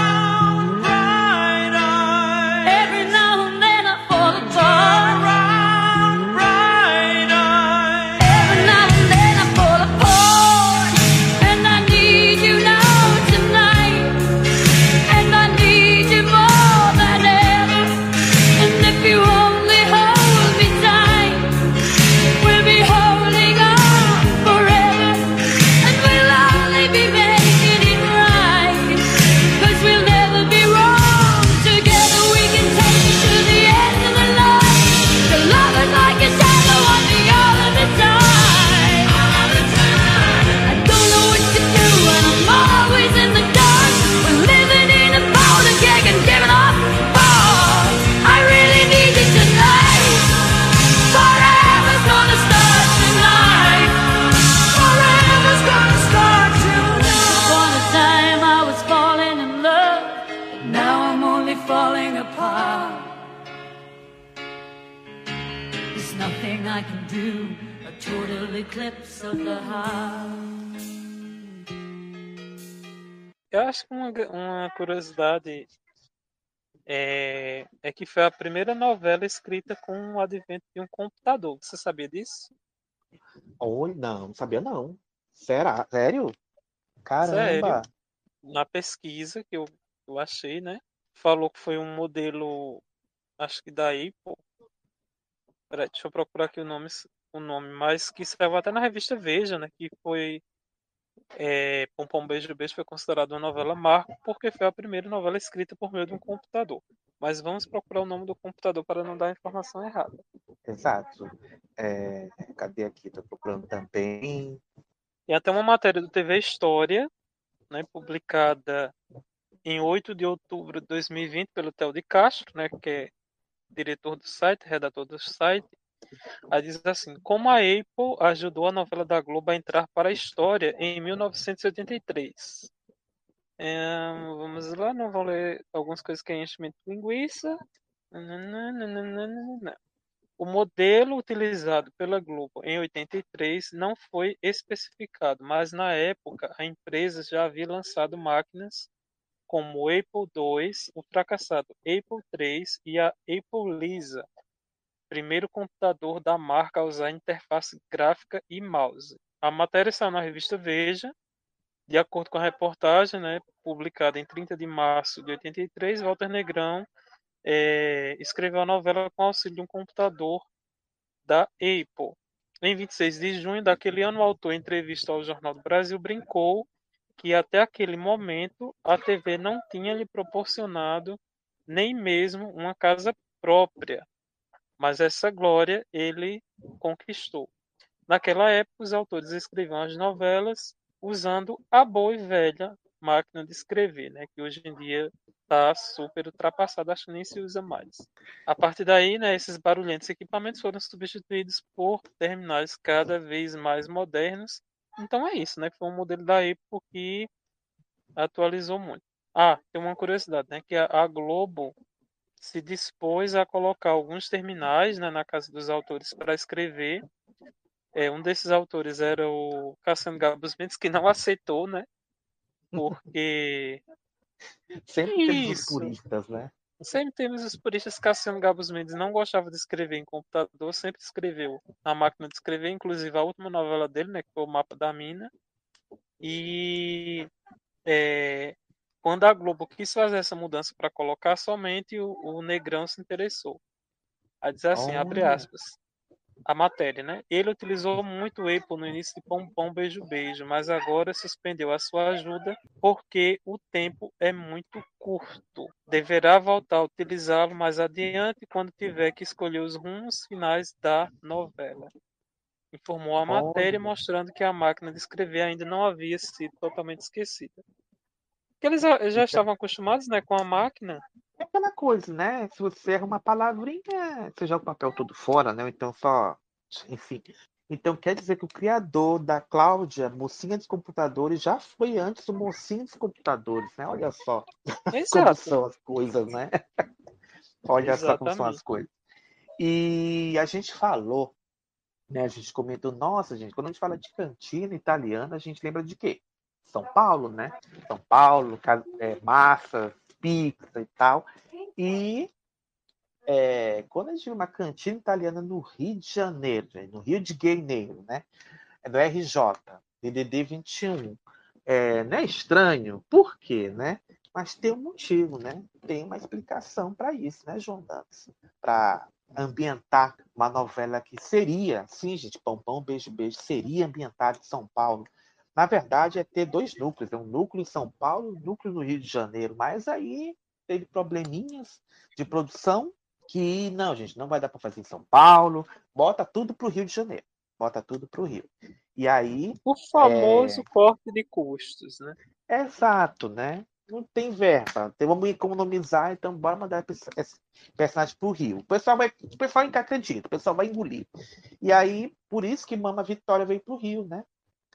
[SPEAKER 4] Uma, uma curiosidade é, é que foi a primeira novela escrita com o advento de um computador. Você sabia disso?
[SPEAKER 3] Oi, não, não sabia não. Será? Sério? Caramba!
[SPEAKER 4] Sério. Na pesquisa que eu, eu achei, né? Falou que foi um modelo, acho que da Apple. Peraí, deixa eu procurar aqui o nome, o nome, mas que saiu até na revista Veja, né? Que foi é, Pompom Beijo Beijo foi considerada uma novela marco porque foi a primeira novela escrita por meio de um computador. Mas vamos procurar o nome do computador para não dar a informação errada.
[SPEAKER 3] Exato. É, cadê aqui? Tô procurando também.
[SPEAKER 4] Tem até uma matéria do TV História, né, publicada em 8 de outubro de 2020 pelo Theo de Castro, né, que é diretor do site, redator do site. Aí diz assim: Como a Apple ajudou a novela da Globo a entrar para a história em 1983. É, vamos lá, não vou ler algumas coisas que é enchimento de linguiça. O modelo utilizado pela Globo em 83 não foi especificado, mas na época a empresa já havia lançado máquinas como o Apple II, o fracassado Apple III e a Apple Lisa, primeiro computador da marca a usar interface gráfica e mouse. A matéria saiu na revista Veja, de acordo com a reportagem, né, publicada em 30 de março de 83, Walter Negrão é, escreveu a novela com auxílio de um computador da Apple. Em 26 de junho daquele ano, o autor, em entrevista ao Jornal do Brasil, brincou que até aquele momento a TV não tinha lhe proporcionado nem mesmo uma casa própria, mas essa glória ele conquistou. Naquela época, os autores escreviam as novelas usando a boa e velha máquina de escrever, né, que hoje em dia está super ultrapassada, acho que nem se usa mais. A partir daí, né, esses barulhentos equipamentos foram substituídos por terminais cada vez mais modernos. Então é isso, né, foi um modelo da Apple que atualizou muito. Ah, tem uma curiosidade, né, que a Globo se dispôs a colocar alguns terminais né, na casa dos autores para escrever. É, um desses autores era o Cassiano Gabus Mendes, que não aceitou, né? Porque
[SPEAKER 3] Sempre temos os puristas, né?
[SPEAKER 4] Sempre temos os puristas. Cassiano Gabos Mendes não gostava de escrever em computador, sempre escreveu na máquina de escrever, inclusive a última novela dele, né, que foi o Mapa da Mina. E é, quando a Globo quis fazer essa mudança para colocar somente o, o Negrão se interessou. A dizer assim, abre
[SPEAKER 3] Olha.
[SPEAKER 4] aspas, a matéria, né? Ele utilizou muito o Apple no início de Pompom Beijo Beijo, mas agora suspendeu a sua ajuda porque o tempo é muito curto. Deverá voltar a utilizá-lo mais adiante quando tiver que escolher os rumos finais da novela. Informou a matéria, mostrando que a máquina de escrever ainda não havia sido totalmente esquecida. Porque eles já já estavam acostumados, né, com a máquina.
[SPEAKER 3] É aquela coisa, né? Se você erra uma palavrinha, você joga o papel todo fora, né? Então só. Enfim. Então quer dizer que o criador da Cláudia, mocinha dos computadores, já foi antes o mocinho dos computadores, né? Olha só como
[SPEAKER 4] Exato.
[SPEAKER 3] são as coisas, né? Olha só como são as
[SPEAKER 4] Exatamente.
[SPEAKER 3] coisas. E a gente falou, né? A gente comentou, nossa, gente, quando a gente fala de cantina italiana, a gente lembra de quê? São Paulo, né? São Paulo, é, massa, pizza e tal. E é, quando a gente vê uma cantina italiana no Rio de Janeiro, gente, no Rio de Janeiro, né? É do RJ, DDD 21. É, não é estranho? Por quê, né? Mas tem um motivo, né? Tem uma explicação para isso, né, João Dantas? Para ambientar uma novela que seria, sim, gente, Pão Pão, Beijo Beijo, seria ambientada em São Paulo. Na verdade, é ter dois núcleos, é um núcleo em São Paulo e um núcleo no Rio de Janeiro. Mas aí teve probleminhas de produção que, não, gente, não vai dar para fazer em São Paulo, bota tudo para o Rio de Janeiro. Bota tudo para o Rio. E aí.
[SPEAKER 4] O famoso
[SPEAKER 3] é,
[SPEAKER 4] corte de custos, né?
[SPEAKER 3] Exato, né? Não tem verba. Então, vamos economizar, então bora mandar esse personagem pro Rio. O pessoal vai, o pessoal acredita, o pessoal vai engolir. E aí, por isso que Mama Vitória veio pro Rio, né?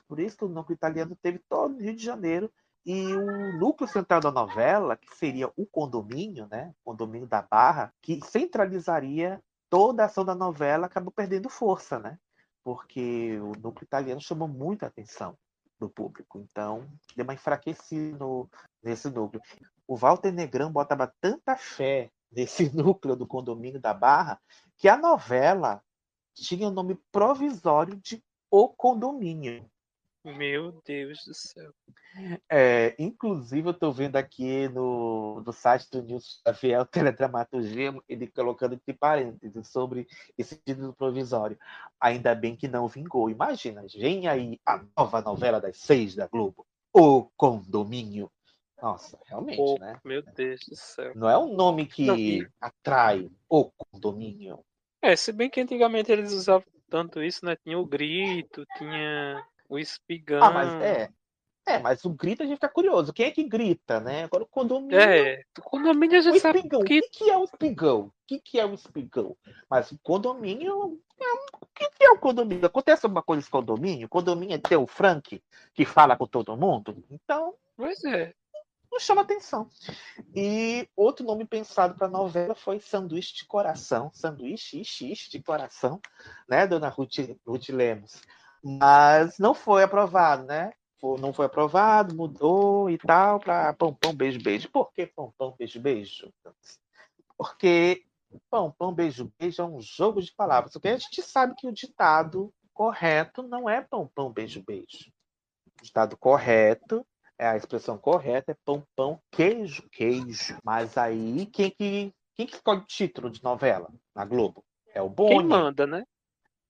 [SPEAKER 3] Por isso que o núcleo italiano teve todo no Rio de Janeiro. E o núcleo central da novela, que seria o condomínio, né? O condomínio da Barra, que centralizaria toda a ação da novela, acabou perdendo força, né? Porque o núcleo italiano chamou muita atenção do público. Então, deu uma enfraquecida no- nesse núcleo. O Walter Negrão botava tanta fé nesse núcleo do condomínio da Barra que a novela tinha o nome provisório de O Condomínio.
[SPEAKER 4] Meu Deus do céu.
[SPEAKER 3] É, inclusive, eu estou vendo aqui no, no site do Nilson Xavier, Teledramaturgia, ele colocando entre parênteses sobre esse título provisório. Ainda bem que não vingou. Imagina, vem aí a nova novela das seis da Globo, O Condomínio. Nossa, realmente,
[SPEAKER 4] Pô,
[SPEAKER 3] né?
[SPEAKER 4] meu Deus do céu.
[SPEAKER 3] Não é um nome que
[SPEAKER 4] Não,
[SPEAKER 3] atrai O Condomínio.
[SPEAKER 4] É, se bem que antigamente eles usavam tanto isso, né? Tinha o grito, tinha o espigão.
[SPEAKER 3] Ah, mas é. É, mas o grito a gente fica curioso. Quem é que grita, né? Agora o condomínio.
[SPEAKER 4] É, o condomínio a gente
[SPEAKER 3] o
[SPEAKER 4] sabe
[SPEAKER 3] espigão.
[SPEAKER 4] que-
[SPEAKER 3] O que, que é o espigão? O que, que é o espigão? Mas o condomínio. é um- O que, que é o condomínio? Acontece alguma coisa nesse condomínio? O condomínio é ter o Frank que fala com todo mundo? Então,
[SPEAKER 4] Pois é.
[SPEAKER 3] não chama atenção. E outro nome pensado para a novela foi Sanduíche de Coração. Sanduíche ixi, ixi, de coração, né, dona Ruth, Ruth Lemos? Mas não foi aprovado, né? Não foi aprovado, mudou e tal, para Pão Pão Beijo Beijo. Por que Pão Pão Beijo Beijo? Porque Pão Pão Beijo Beijo é um jogo de palavras. Porque a gente sabe que o ditado correto não é Pão Pão Beijo Beijo. O ditado correto é a expressão correta é pão, pão, queijo, queijo. Mas aí, quem que, quem que escolhe o título de novela na Globo? É o Boni.
[SPEAKER 4] Quem manda, né?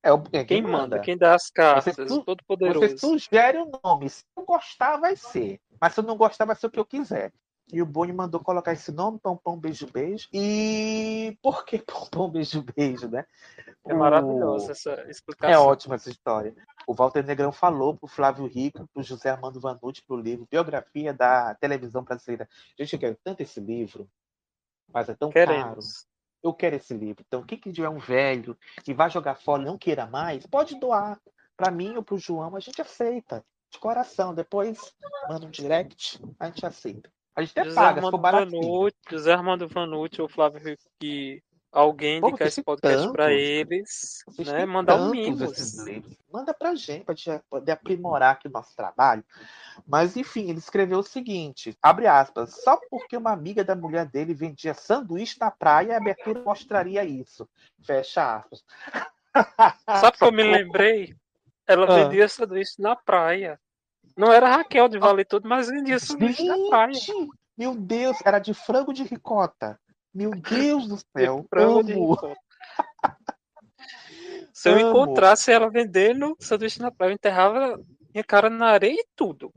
[SPEAKER 3] É o, é
[SPEAKER 4] Quem manda, quem dá as
[SPEAKER 3] Você,
[SPEAKER 4] cartas, o todo
[SPEAKER 3] você
[SPEAKER 4] poderoso.
[SPEAKER 3] sugere o nome. Se eu gostar, vai ser. Mas se eu não gostar, vai ser o que eu quiser. E o Boni mandou colocar esse nome, Pão Pão Beijo Beijo. E por que Pão Pão Beijo Beijo, né?
[SPEAKER 4] É
[SPEAKER 3] O-
[SPEAKER 4] maravilhosa essa
[SPEAKER 3] É
[SPEAKER 4] explicação.
[SPEAKER 3] ótima essa história. O Walter Negrão falou pro Flávio Rico, pro José Armando Vanucci, pro livro Biografia da Televisão Brasileira. Gente, eu quero tanto esse livro, mas é tão caro. Eu quero esse livro. Então, quem que tiver um velho que vai jogar fora não queira mais, pode doar. Para mim ou pro João, a gente aceita. De coração. Depois manda um direct, a gente aceita. A gente até
[SPEAKER 4] José
[SPEAKER 3] paga,
[SPEAKER 4] Armando
[SPEAKER 3] baratinho.
[SPEAKER 4] Vanucci, José Armando Vanucci ou Flávio que alguém
[SPEAKER 3] Pô,
[SPEAKER 4] indicar esse podcast pra
[SPEAKER 3] tantos.
[SPEAKER 4] eles, né? Mandar um
[SPEAKER 3] livros. Manda pra gente, pra gente poder aprimorar aqui o nosso trabalho. Mas, enfim, ele escreveu o seguinte, abre aspas, só porque uma amiga da mulher dele vendia sanduíche na praia, a abertura mostraria isso. Fecha aspas.
[SPEAKER 4] Sabe que eu me lembrei? Ela
[SPEAKER 3] Ah.
[SPEAKER 4] vendia sanduíche na praia. Não era Raquel de Vale Tudo, mas vendia sanduíche na praia.
[SPEAKER 3] Meu Deus, era de frango de ricota. Meu Deus do céu, amo.
[SPEAKER 4] Se eu encontrasse ela vendendo sanduíche na praia, eu enterrava minha cara na areia e tudo.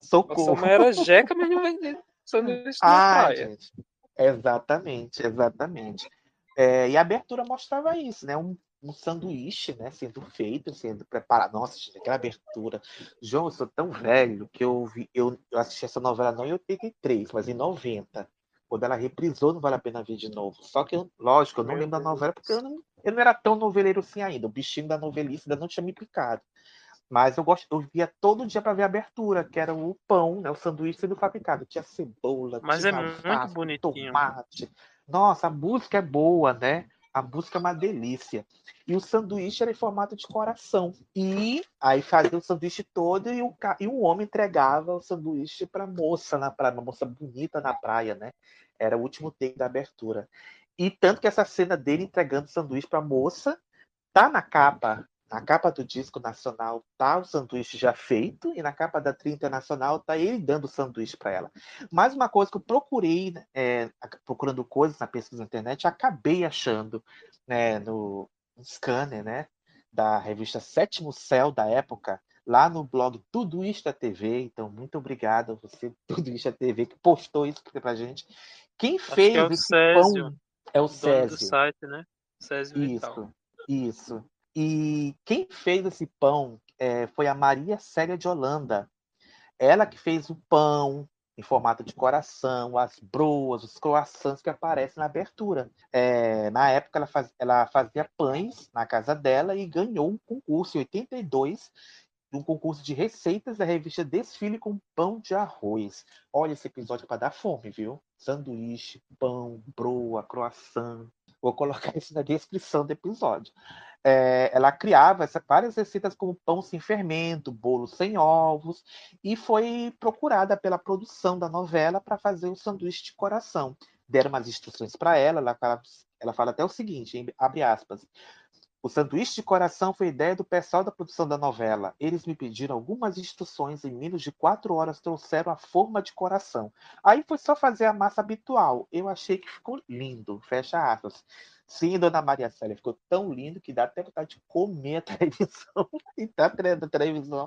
[SPEAKER 3] Socorro.
[SPEAKER 4] Nossa, era jeca, mas não vendia sanduíche na
[SPEAKER 3] Ai,
[SPEAKER 4] praia.
[SPEAKER 3] gente. Exatamente, exatamente. É, e a abertura mostrava isso, né? Um, um sanduíche, né? Sendo feito, sendo preparado. Nossa, gente, aquela abertura. João, eu sou tão velho que eu, vi, eu, eu assisti essa novela não em 83, mas em 90. Quando ela reprisou, não vale a pena ver de novo. Só que, lógico, eu não lembro da novela, porque eu não, eu não era tão noveleiro assim ainda. O bichinho da novelice ainda não tinha me picado. Mas eu gosto, eu via todo dia para ver a abertura, que era o pão, né, o sanduíche sendo fabricado. Tinha cebola,
[SPEAKER 4] Mas
[SPEAKER 3] tinha
[SPEAKER 4] é muito
[SPEAKER 3] alface,
[SPEAKER 4] bonitinho.
[SPEAKER 3] tomate. Nossa, a música é boa, né? A música é uma delícia. E o sanduíche era em formato de coração. E aí fazia o sanduíche todo e o, e o homem entregava o sanduíche para moça na praia, uma moça bonita na praia, né? Era o último take da abertura. E tanto que essa cena dele entregando o sanduíche para moça tá na capa, na capa do disco nacional tá o sanduíche já feito e na capa da trilha internacional tá ele dando o sanduíche para ela. Mais uma coisa que eu procurei, é, procurando coisas na pesquisa na internet, acabei achando né, no, no scanner, né, da revista Sétimo Céu da época, lá no blog Tudo Isto é TV. Então, muito obrigado a você, Tudo Isto é TV, que postou isso pra gente. Quem
[SPEAKER 4] Acho
[SPEAKER 3] fez
[SPEAKER 4] que é o
[SPEAKER 3] esse
[SPEAKER 4] Césio,
[SPEAKER 3] pão é o
[SPEAKER 4] dono do
[SPEAKER 3] Césio.
[SPEAKER 4] site, né? Césio Vital.
[SPEAKER 3] Isso, isso. E quem fez esse pão é, foi a Maria Célia de Holanda. Ela que fez o pão em formato de coração, as broas, os croissants que aparecem na abertura. É, na época, ela, faz- ela fazia pães na casa dela e ganhou um concurso em 82, um concurso de receitas da revista Desfile com Pão de Arroz. Olha esse episódio para dar fome, viu? Sanduíche, pão, broa, croissant. Vou colocar isso na descrição do episódio. É, ela criava essa- várias receitas como pão sem fermento, bolo sem ovos, e foi procurada pela produção da novela para fazer o sanduíche de coração. Deram umas instruções para ela, ela fala, ela fala até o seguinte, abre aspas, o sanduíche de coração foi ideia do pessoal da produção da novela. Eles me pediram algumas instruções, em menos de quatro horas trouxeram a forma de coração. Aí foi só fazer a massa habitual. Eu achei que ficou lindo, fecha aspas. Sim, dona Maria Célia, ficou tão lindo que dá até vontade de comer a televisão e tá na televisão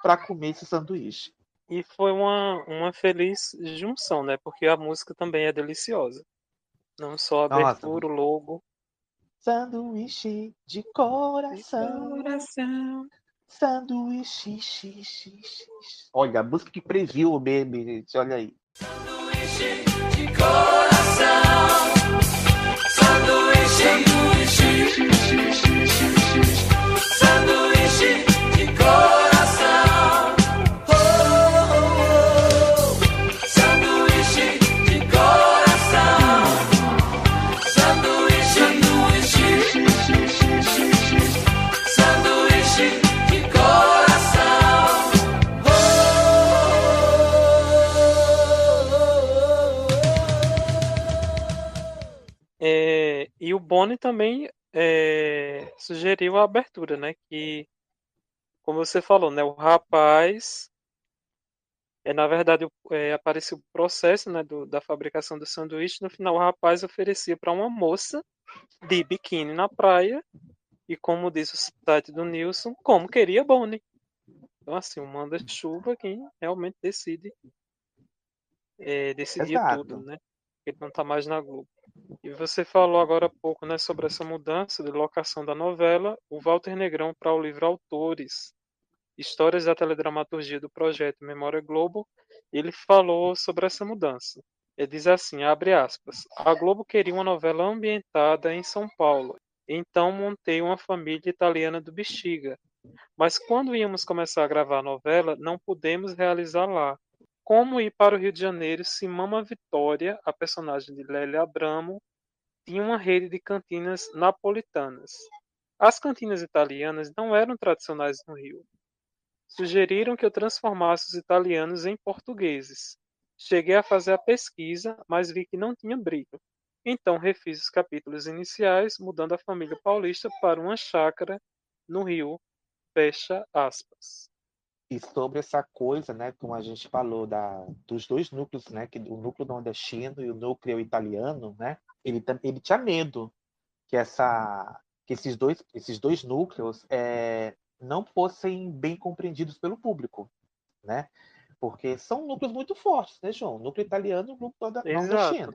[SPEAKER 3] para comer esse sanduíche.
[SPEAKER 4] E foi uma, uma feliz junção, né? Porque a música também é deliciosa. Não só a
[SPEAKER 3] Nossa,
[SPEAKER 4] abertura, o logo.
[SPEAKER 3] Sanduíche de coração.
[SPEAKER 4] coração.
[SPEAKER 3] Sanduíche. xi, xi, xi. Olha, a música que previu o meme, gente. Olha aí.
[SPEAKER 8] de coração. Sanduíche, sanduíche
[SPEAKER 4] o Boni também é, sugeriu a abertura, né? Que, como você falou, né? O rapaz, é, na verdade, é, apareceu o processo né, do- da fabricação do sanduíche. No final, o rapaz oferecia para uma moça de biquíni na praia. E como diz o site do Nilson, como queria Boni. Então, assim, o manda-chuva quem realmente decide é, decidir
[SPEAKER 3] Exato.
[SPEAKER 4] tudo, né? Ele não tá mais na Globo. E você falou agora há pouco, né, sobre essa mudança de locação da novela. O Walter Negrão, para o livro Autores, Histórias da Teledramaturgia do Projeto Memória Globo, ele falou sobre essa mudança. Ele diz assim, abre aspas, a Globo queria uma novela ambientada em São Paulo, então montei uma família italiana do Bexiga. Mas quando íamos começar a gravar a novela, não pudemos realizar lá. Como ir para o Rio de Janeiro se Mama Vitória, a personagem de Lélia Abramo, tinha uma rede de cantinas napolitanas. As cantinas italianas não eram tradicionais no Rio. Sugeriram que eu transformasse os italianos em portugueses. Cheguei a fazer a pesquisa, mas vi que não tinha brilho. Então refiz os capítulos iniciais, mudando a família paulista para uma chácara no Rio. Fecha aspas.
[SPEAKER 3] E sobre essa coisa, né, como a gente falou da, dos dois núcleos, né, que o núcleo nordestino e o núcleo italiano, né, ele, ele tinha medo que essa que esses dois esses dois núcleos é, não fossem bem compreendidos pelo público, né? Porque são núcleos muito fortes, né, João? O núcleo italiano e o núcleo nordestino.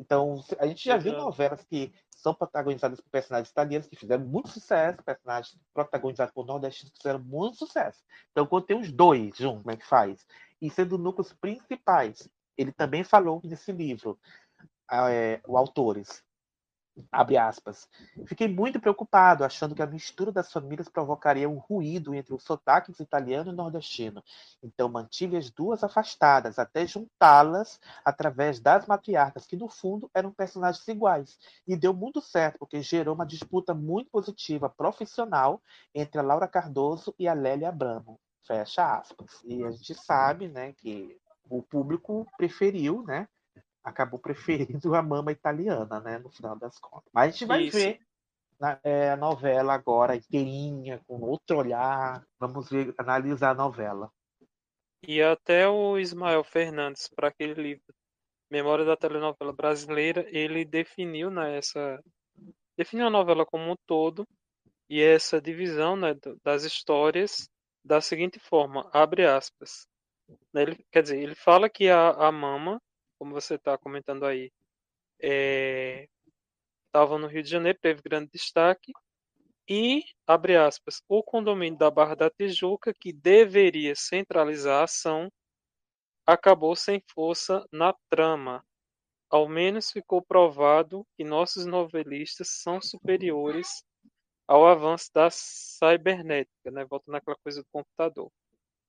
[SPEAKER 3] Então, a gente já viu
[SPEAKER 4] Exato.
[SPEAKER 3] novelas que são protagonizadas por personagens italianos que fizeram muito sucesso, personagens protagonizados por nordestinos que fizeram muito sucesso. Então, quando tem os dois juntos, como é que faz? E sendo núcleos principais, ele também falou nesse livro, ah, é, o autores, abre aspas, fiquei muito preocupado, achando que a mistura das famílias provocaria um ruído entre os sotaques italiano e nordestino. Então mantive as duas afastadas, até juntá-las através das matriarcas, que no fundo eram personagens iguais. E deu muito certo, porque gerou uma disputa muito positiva, profissional, entre a Laura Cardoso e a Lélia Abramo. Fecha aspas. E a gente sabe, né, que o público preferiu, né, acabou preferindo a mama italiana, né, no final das contas. Mas a gente vai
[SPEAKER 4] Isso.
[SPEAKER 3] ver na- é, a novela agora inteirinha, com outro olhar. Vamos ver, analisar a novela.
[SPEAKER 4] E até o Ismael Fernandes, para aquele livro Memória da Telenovela Brasileira, ele definiu né, essa definiu a novela como um todo e essa divisão né, das histórias da seguinte forma, abre aspas. Né, Ele, quer dizer, ele fala que a, a Mama, como você está comentando aí, estava no Rio de Janeiro, teve grande destaque, e, abre aspas, o condomínio da Barra da Tijuca, que deveria centralizar a ação, acabou sem força na trama. Ao menos ficou provado que nossos novelistas são superiores ao avanço da cibernética, né? Volta naquela coisa do computador.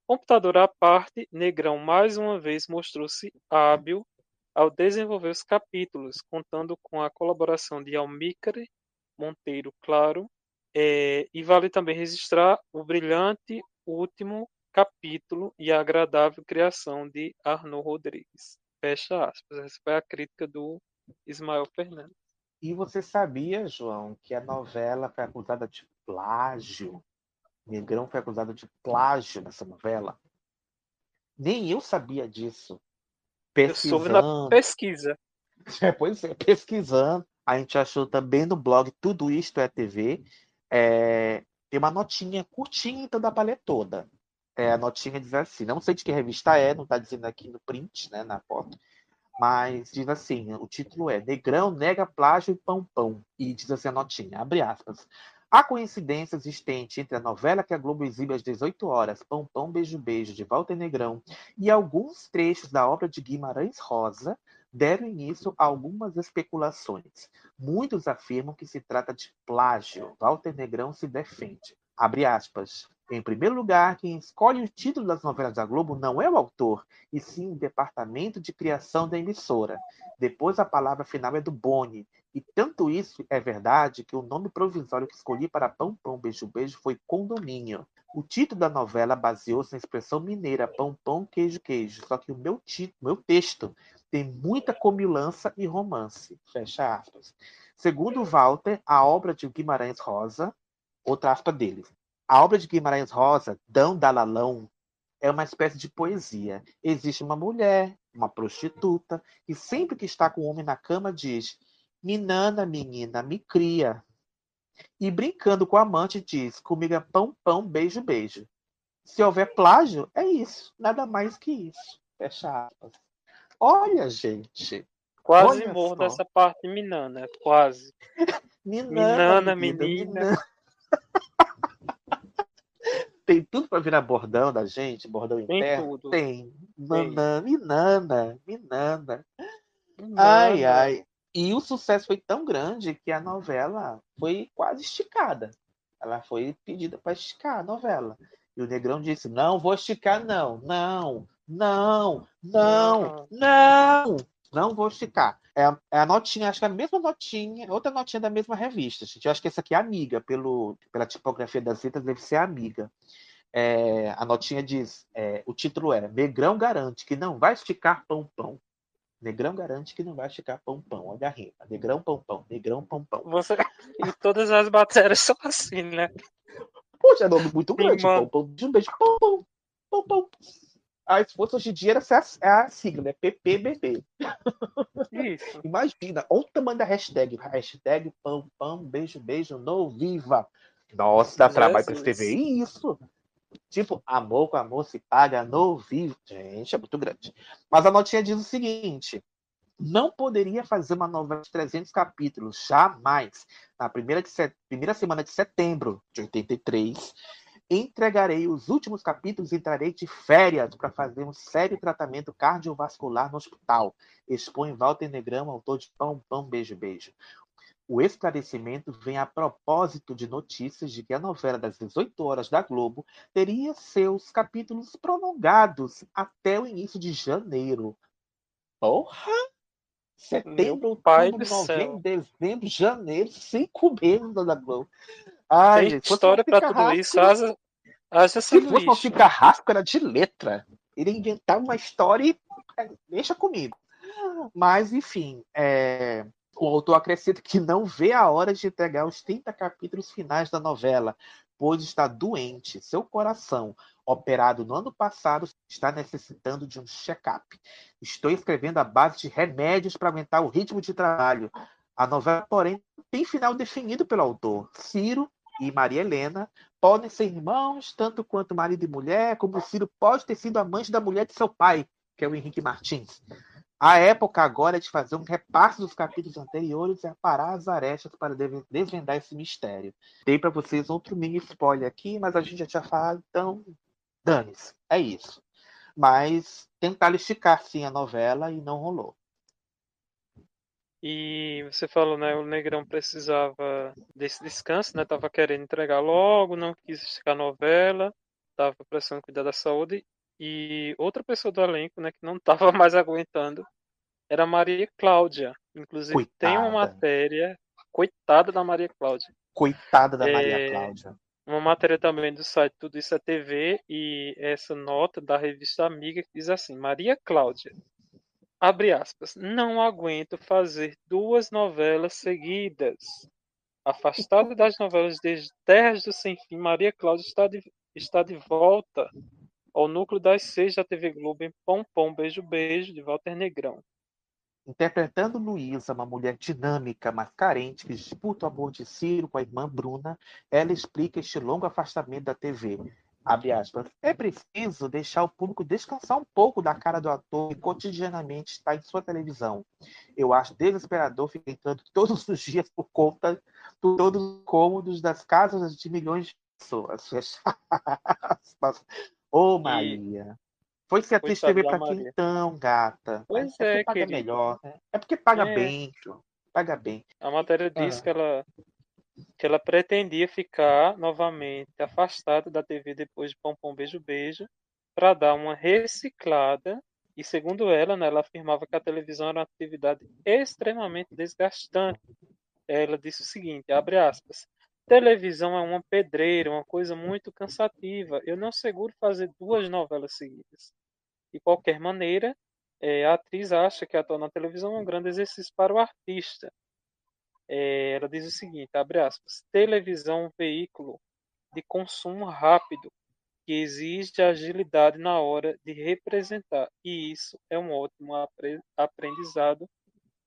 [SPEAKER 4] Computador à parte, Negrão mais uma vez mostrou-se hábil ao desenvolver os capítulos, contando com a colaboração de Almícar Monteiro Claro, é, e vale também registrar o brilhante último capítulo e a agradável criação de Arnaud Rodrigues. Fecha aspas. Essa foi a crítica do Ismael Fernandes.
[SPEAKER 3] E você sabia, João, que a novela foi acusada de plágio? Negrão foi acusado de plágio nessa novela? Nem eu sabia disso.
[SPEAKER 4] Eu soube na
[SPEAKER 3] Pesquisando.
[SPEAKER 4] pesquisa.
[SPEAKER 3] É, pois é, pesquisando. A gente achou também no blog Tudo Isto é TV. é, tem uma notinha curtinha, então pra ler toda. É, a notinha diz assim, não sei de que revista é, não está dizendo aqui no print, né, na foto, mas diz assim, o título é Negrão nega plágio e pão pão, e diz assim a notinha, abre aspas. A coincidência existente entre a novela que a Globo exibe às 18 horas, Pão Pão Beijo Beijo, de Walter Negrão, e alguns trechos da obra de Guimarães Rosa, deram início a algumas especulações. Muitos afirmam que se trata de plágio. Walter Negrão se defende. Abre aspas. Em primeiro lugar, quem escolhe o título das novelas da Globo não é o autor, e sim o departamento de criação da emissora. Depois a palavra final é do Boni. E tanto isso é verdade que o nome provisório que escolhi para Pão Pão Beijo Beijo foi Condomínio. O título da novela baseou-se na expressão mineira pão pão queijo queijo, só que o meu título, meu texto tem muita comilança e romance. Fecha aspas. Segundo Walter, a obra de Guimarães Rosa, outra aspa dele. A obra de Guimarães Rosa, Dão Dalalão, é uma espécie de poesia. Existe uma mulher, uma prostituta, que sempre que está com o homem na cama diz: Minana, menina, me cria. E brincando com a amante diz: Comigo é pão, pão, beijo, beijo. Se houver plágio, é isso. Nada mais que isso. Fecha aspas. Olha, gente.
[SPEAKER 4] Quase
[SPEAKER 3] Olha
[SPEAKER 4] morro
[SPEAKER 3] só.
[SPEAKER 4] dessa parte minana, quase.
[SPEAKER 3] Minana,
[SPEAKER 4] Minana, menina,
[SPEAKER 3] menina. Tem tudo para virar bordão da gente, bordão
[SPEAKER 4] Tem
[SPEAKER 3] interno?
[SPEAKER 4] tudo.
[SPEAKER 3] Tem. Nanã, minana, minana.
[SPEAKER 4] Minana.
[SPEAKER 3] Ai, ai. E o sucesso foi tão grande que a novela foi quase esticada. Ela foi pedida para esticar a novela. E o Negrão disse: Não, vou esticar, não, não, não, não, não. Não vou esticar. É, a- é a notinha, acho que é a mesma notinha, outra notinha da mesma revista, gente. Eu acho que essa aqui é amiga, pelo, pela tipografia das letras, deve ser amiga. É, a notinha diz: é, o título é Negrão garante que não vai esticar pão pão. Negrão garante que não vai esticar pão pão. Olha a rima. Negrão pão pão. Negrão pão.
[SPEAKER 4] Você... E todas as matérias são assim, né?
[SPEAKER 3] Poxa, é nome muito grande.
[SPEAKER 4] mano.
[SPEAKER 3] Pão pão. De um beijo. Pão pão. Pão pão. Aí, se fosse hoje em dia, era essa é a sigla, né? PPBB.
[SPEAKER 4] Isso.
[SPEAKER 3] Imagina, olha o tamanho da hashtag. Hashtag pão pão, beijo, beijo, no viva. Nossa, dá trabalho pra escrever isso. Tipo, amor com amor se paga no vivo. Gente, é muito grande. Mas a notinha diz o seguinte: não poderia fazer uma novela de 300 capítulos, jamais. Na primeira, set- primeira semana de setembro de 83, entregarei os últimos capítulos e entrarei de férias para fazer um sério tratamento cardiovascular no hospital. Expõe Walter Negrão, autor de Pão, Pão, Beijo, Beijo. O esclarecimento vem a propósito de notícias de que a novela das 18 horas da Globo teria seus capítulos prolongados até o início de janeiro. Porra! Setembro, outubro,
[SPEAKER 4] do céu.
[SPEAKER 3] novembro, dezembro, janeiro, cinco meses da Globo. Ai,
[SPEAKER 4] Tem
[SPEAKER 3] gente,
[SPEAKER 4] história
[SPEAKER 3] fica
[SPEAKER 4] tudo isso.
[SPEAKER 3] rasca-
[SPEAKER 4] Haja, haja
[SPEAKER 3] se fosse uma fica rasca, era de letra. Ele inventar uma história e é, deixa comigo. Mas, enfim, é, o autor acrescenta que não vê a hora de entregar os 30 capítulos finais da novela, pois está doente. Seu coração, operado no ano passado, está necessitando de um check-up. Estou escrevendo à base de remédios para aumentar o ritmo de trabalho. A novela, porém, tem final definido pelo autor. Ciro e Maria Helena podem ser irmãos, tanto quanto marido e mulher, como Ciro pode ter sido amante da mulher de seu pai, que é o Henrique Martins. A época agora é de fazer um repasse dos capítulos anteriores e aparar as arestas para desvendar esse mistério. Dei para vocês outro mini spoiler aqui, mas a gente já tinha falado, então dane-se. É isso. Mas tentaram esticar sim a novela e não rolou.
[SPEAKER 4] E você falou, né? O Negrão precisava desse descanso, né? Tava querendo entregar logo, não quis esticar a novela, tava precisando cuidar da saúde. E outra pessoa do elenco, né, que não tava mais aguentando, era Maria Cláudia. Inclusive, tem uma
[SPEAKER 3] Coitada.
[SPEAKER 4] matéria, coitada da Maria Cláudia.
[SPEAKER 3] Coitada da
[SPEAKER 4] É,
[SPEAKER 3] Maria Cláudia.
[SPEAKER 4] Uma matéria também do site Tudo Isso é TV e essa nota da revista Amiga que diz assim: Maria Cláudia, abre aspas, não aguento fazer duas novelas seguidas. Afastada das novelas desde Terras do Sem Fim, Maria Cláudia está de, está de volta ao núcleo das seis da TV Globo em Pão Pão Beijo Beijo de Walter Negrão.
[SPEAKER 3] Interpretando Luísa, uma mulher dinâmica, mas carente, que disputa o amor de Ciro com a irmã Bruna, ela explica este longo afastamento da TV. Aspas. É preciso deixar o público descansar um pouco da cara do ator que cotidianamente está em sua televisão. Eu acho desesperador ficar entrando todos os dias por conta de todos os cômodos das casas de milhões de pessoas. Ô, Maria. Foi se atriz
[SPEAKER 4] Coitada
[SPEAKER 3] TV
[SPEAKER 4] da
[SPEAKER 3] pra quem então, gata?
[SPEAKER 4] Pois
[SPEAKER 3] é
[SPEAKER 4] é,
[SPEAKER 3] paga melhor, né? É porque paga
[SPEAKER 4] É.
[SPEAKER 3] bem. Paga bem.
[SPEAKER 4] A matéria diz
[SPEAKER 3] Ah.
[SPEAKER 4] que ela que ela pretendia ficar novamente afastada da TV depois de Pão Beijo Beijo para dar uma reciclada e segundo ela, né, ela afirmava que a televisão era uma atividade extremamente desgastante. Ela disse o seguinte, abre aspas, televisão é uma pedreira, uma coisa muito cansativa. Eu não seguro fazer duas novelas seguidas. De qualquer maneira, eh, a atriz acha que atuar na televisão é um grande exercício para o artista. É, ela diz o seguinte, abre aspas, televisão é um veículo de consumo rápido que exige agilidade na hora de representar e isso é um ótimo apre- aprendizado,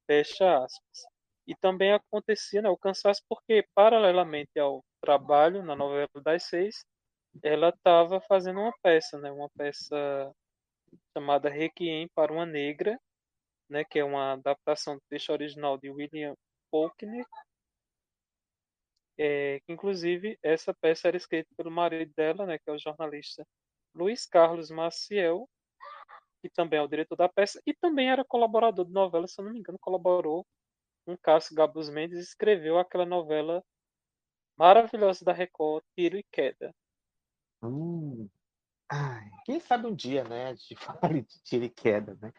[SPEAKER 4] fecha aspas. E também acontecia né, o cansaço porque, paralelamente ao trabalho na novela das seis, ela estava fazendo uma peça, né, uma peça chamada Requiem para uma Negra, né, que é uma adaptação do texto original de William Faulkner, é, que inclusive essa peça era escrita pelo marido dela, né, que é o jornalista Luiz Carlos Maciel, que também é o diretor da peça, e também era colaborador de novela, se eu não me engano, colaborou com Cássio Gabus Mendes escreveu aquela novela maravilhosa da Record, Tiro e Queda.
[SPEAKER 3] Hum. Ai, quem sabe um dia, né? A gente fale de tiro e queda, né?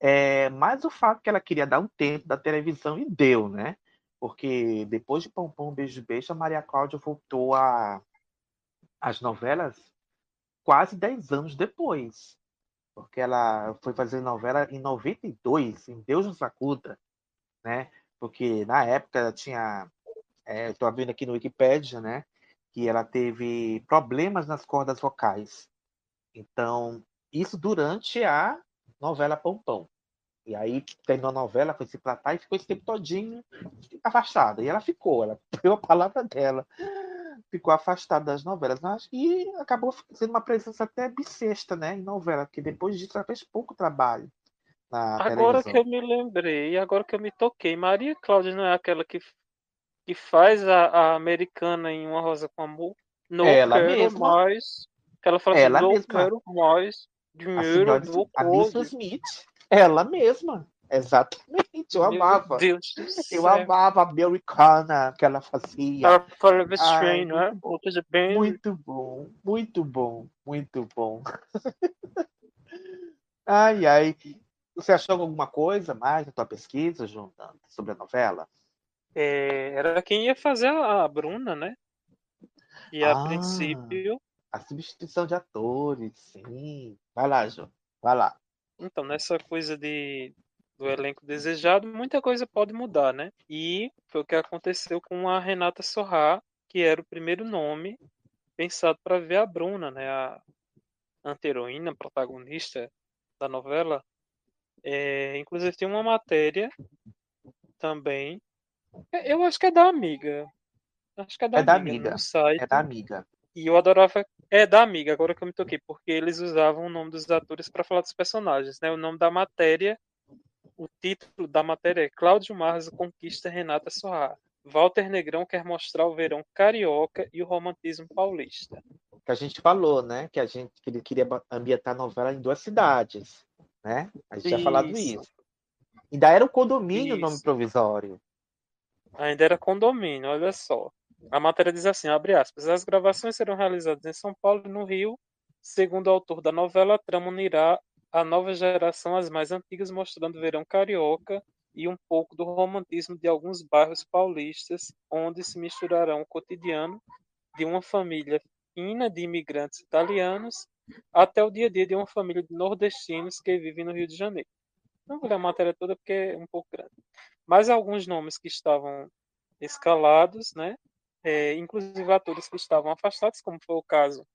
[SPEAKER 3] É, mas o fato que ela queria dar um tempo da televisão e deu, né? Porque depois de Pão Beijo Beijo, a Maria Cláudia voltou a as novelas quase 10 anos depois. Porque ela foi fazer novela em 92, em Deus nos acuda, né? Porque na época tinha. É, Estou vendo aqui no Wikipedia, né? Que ela teve problemas nas cordas vocais. Então, isso durante a novela Pão. E aí terminou a novela, foi se tratar e ficou esse tempo todinho afastada. E ela ficou, ela deu a palavra dela. Ficou afastada das novelas. Mas, e acabou sendo uma presença até bissexta, né? Em novela, porque depois disso ela fez pouco trabalho na
[SPEAKER 4] Agora
[SPEAKER 3] televisão.
[SPEAKER 4] que eu me lembrei, agora que eu me toquei, Maria Cláudia não é aquela que, que faz a, a americana em Uma Rosa com Amor? Não
[SPEAKER 3] Ela
[SPEAKER 4] quero
[SPEAKER 3] mesma.
[SPEAKER 4] mais. Ela fala
[SPEAKER 3] Ela
[SPEAKER 4] assim, não
[SPEAKER 3] mesma.
[SPEAKER 4] quero mais dinheiro do Code.
[SPEAKER 3] Smith, ela mesma. Exatamente, eu
[SPEAKER 4] Meu
[SPEAKER 3] amava.
[SPEAKER 4] Deus
[SPEAKER 3] Eu amava a americana que ela fazia.
[SPEAKER 4] Ela não é? bem.
[SPEAKER 3] Muito bom, muito bom, muito bom. Ai, ai. Você achou alguma coisa mais na tua pesquisa, Junta, sobre a novela?
[SPEAKER 4] É, era quem ia fazer a, Bruna, né? E a
[SPEAKER 3] Ah.
[SPEAKER 4] princípio.
[SPEAKER 3] A substituição de atores, sim. Vai lá, Ju. Vai lá.
[SPEAKER 4] Então, nessa coisa de, do elenco desejado, muita coisa pode mudar, né? E foi o que aconteceu com a Renata Sorrá, que era o primeiro nome pensado para ver a Bruna, né? A anteroína, protagonista da novela. É, inclusive tem uma matéria também. é, Eu acho que é da amiga. Acho que é da
[SPEAKER 3] É da
[SPEAKER 4] amiga,
[SPEAKER 3] amiga.
[SPEAKER 4] no site.
[SPEAKER 3] É da amiga.
[SPEAKER 4] E eu adorava. É da amiga, agora que eu me toquei, porque eles usavam o nome dos atores para falar dos personagens, né? O nome da matéria, o título da matéria é Cláudio Marzo conquista Renata Sorrá. Walter Negrão quer mostrar o verão carioca e o romantismo paulista.
[SPEAKER 3] Que a gente falou, né? Que a gente que ele queria ambientar a novela em duas cidades, né? A gente tinha falado
[SPEAKER 4] Isso.
[SPEAKER 3] Ainda era o condomínio o nome provisório.
[SPEAKER 4] Ainda era condomínio, olha só. A matéria diz assim, abre aspas, as gravações serão realizadas em São Paulo e no Rio. Segundo o autor da novela, a trama unirá a nova geração às mais antigas, mostrando o verão carioca e um pouco do romantismo de alguns bairros paulistas, onde se misturarão o cotidiano de uma família fina de imigrantes italianos até o dia a dia de uma família de nordestinos que vivem no Rio de Janeiro. Não vou ler a matéria toda porque é um pouco grande. Mas alguns nomes que estavam escalados, né? É, inclusive atores que estavam afastados, como foi o caso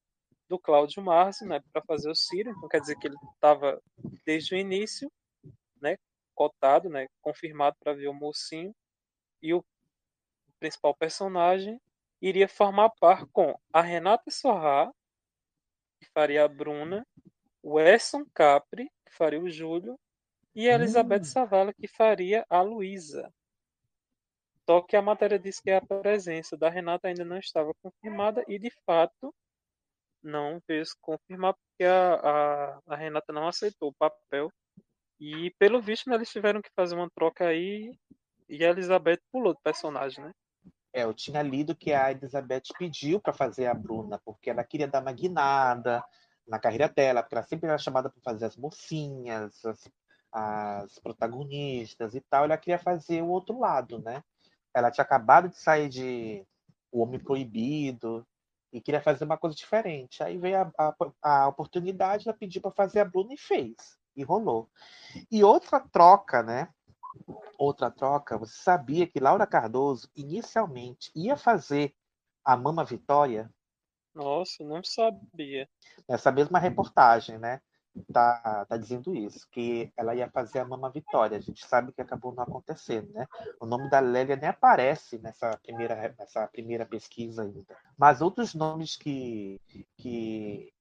[SPEAKER 4] do Cláudio Marzo, né, para fazer o Ciro, então quer dizer que ele estava desde o início, né, cotado, né, confirmado para ver o mocinho, e o principal personagem iria formar par com a Renata Sorrá, faria a Bruna, o Edson Capri, que faria o Júlio, e a Elizabeth Savala, que faria a Luísa. Só que a matéria diz que a presença da Renata ainda não estava confirmada e, de fato, não veio se confirmar porque a, a, a Renata não aceitou o papel. E, pelo visto, né, eles tiveram que fazer uma troca aí e a Elizabeth pulou do personagem, né?
[SPEAKER 3] É, eu tinha lido que a Elizabeth pediu para fazer a Bruna, porque ela queria dar uma guinada na carreira dela, porque ela sempre era chamada para fazer as mocinhas, as, as protagonistas e tal. Ela queria fazer o outro lado, né? Ela tinha acabado de sair de O Homem Proibido e queria fazer uma coisa diferente. Aí veio a, a, a oportunidade, ela pediu para fazer a Bruna e fez. E rolou. E outra troca, né? Outra troca, você sabia que Laura Cardoso inicialmente ia fazer a Mama Vitória?
[SPEAKER 4] Nossa, não sabia.
[SPEAKER 3] Nessa mesma reportagem, né? Tá, tá dizendo isso, que ela ia fazer a Mama Vitória. A gente sabe que acabou não acontecendo, né? O nome da Lélia nem aparece nessa primeira, nessa primeira pesquisa ainda. Mas outros nomes que, que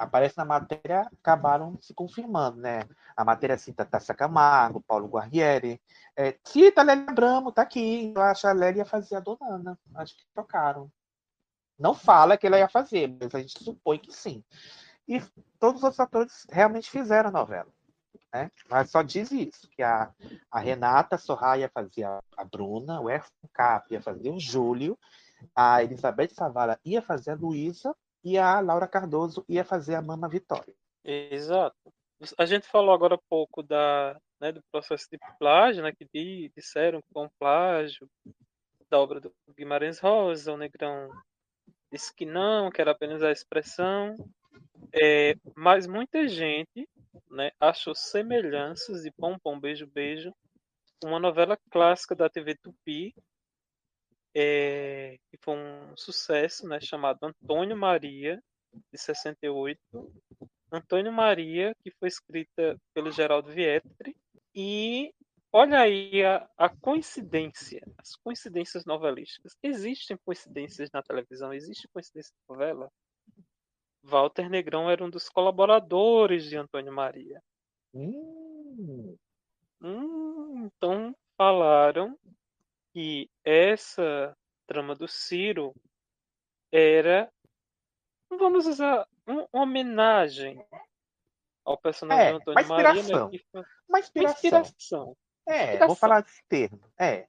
[SPEAKER 3] aparecem na matéria acabaram se confirmando, né? A matéria cita Tássia Camargo, Paulo Guarrieri, é, cita Lélia Bramo, tá aqui. Eu acho que a Lélia ia fazer a Dona Ana. Acho que trocaram. Não fala que ela ia fazer, mas a gente supõe que sim. E todos os atores realmente fizeram a novela. Né? Mas só diz isso, que a, a Renata Sorraia fazia a Bruna, o Erfon Cap ia fazer o Júlio, a Elizabeth Savala ia fazer a Luísa e a Laura Cardoso ia fazer a Mama Vitória.
[SPEAKER 4] Exato. a gente falou agora há pouco da, né, do processo de plágio, né, que di- disseram que foi um plágio da obra do Guimarães Rosa, o Negrão disse que não, que era apenas a expressão, é, mas muita gente né, achou semelhanças de Pom Pom Beijo Beijo, uma novela clássica da TV Tupi, é, que foi um sucesso, né, chamado Antônio Maria, de 68. Antônio Maria, que foi escrita pelo Geraldo Vietri. E olha aí a, a coincidência, as coincidências novelísticas. Existem coincidências na televisão? Existe coincidência na novela? Walter Negrão era um dos colaboradores de Antônio Maria.
[SPEAKER 3] Hum,
[SPEAKER 4] Hum, então falaram que essa trama do Ciro era, vamos usar, um- uma homenagem ao personagem
[SPEAKER 3] É,
[SPEAKER 4] Antônio
[SPEAKER 3] uma
[SPEAKER 4] Maria,
[SPEAKER 3] inspiração.
[SPEAKER 4] né? foi-
[SPEAKER 3] Uma inspiração.
[SPEAKER 4] inspiração.
[SPEAKER 3] É,
[SPEAKER 4] Inspiração.
[SPEAKER 3] vou falar desse termo. É.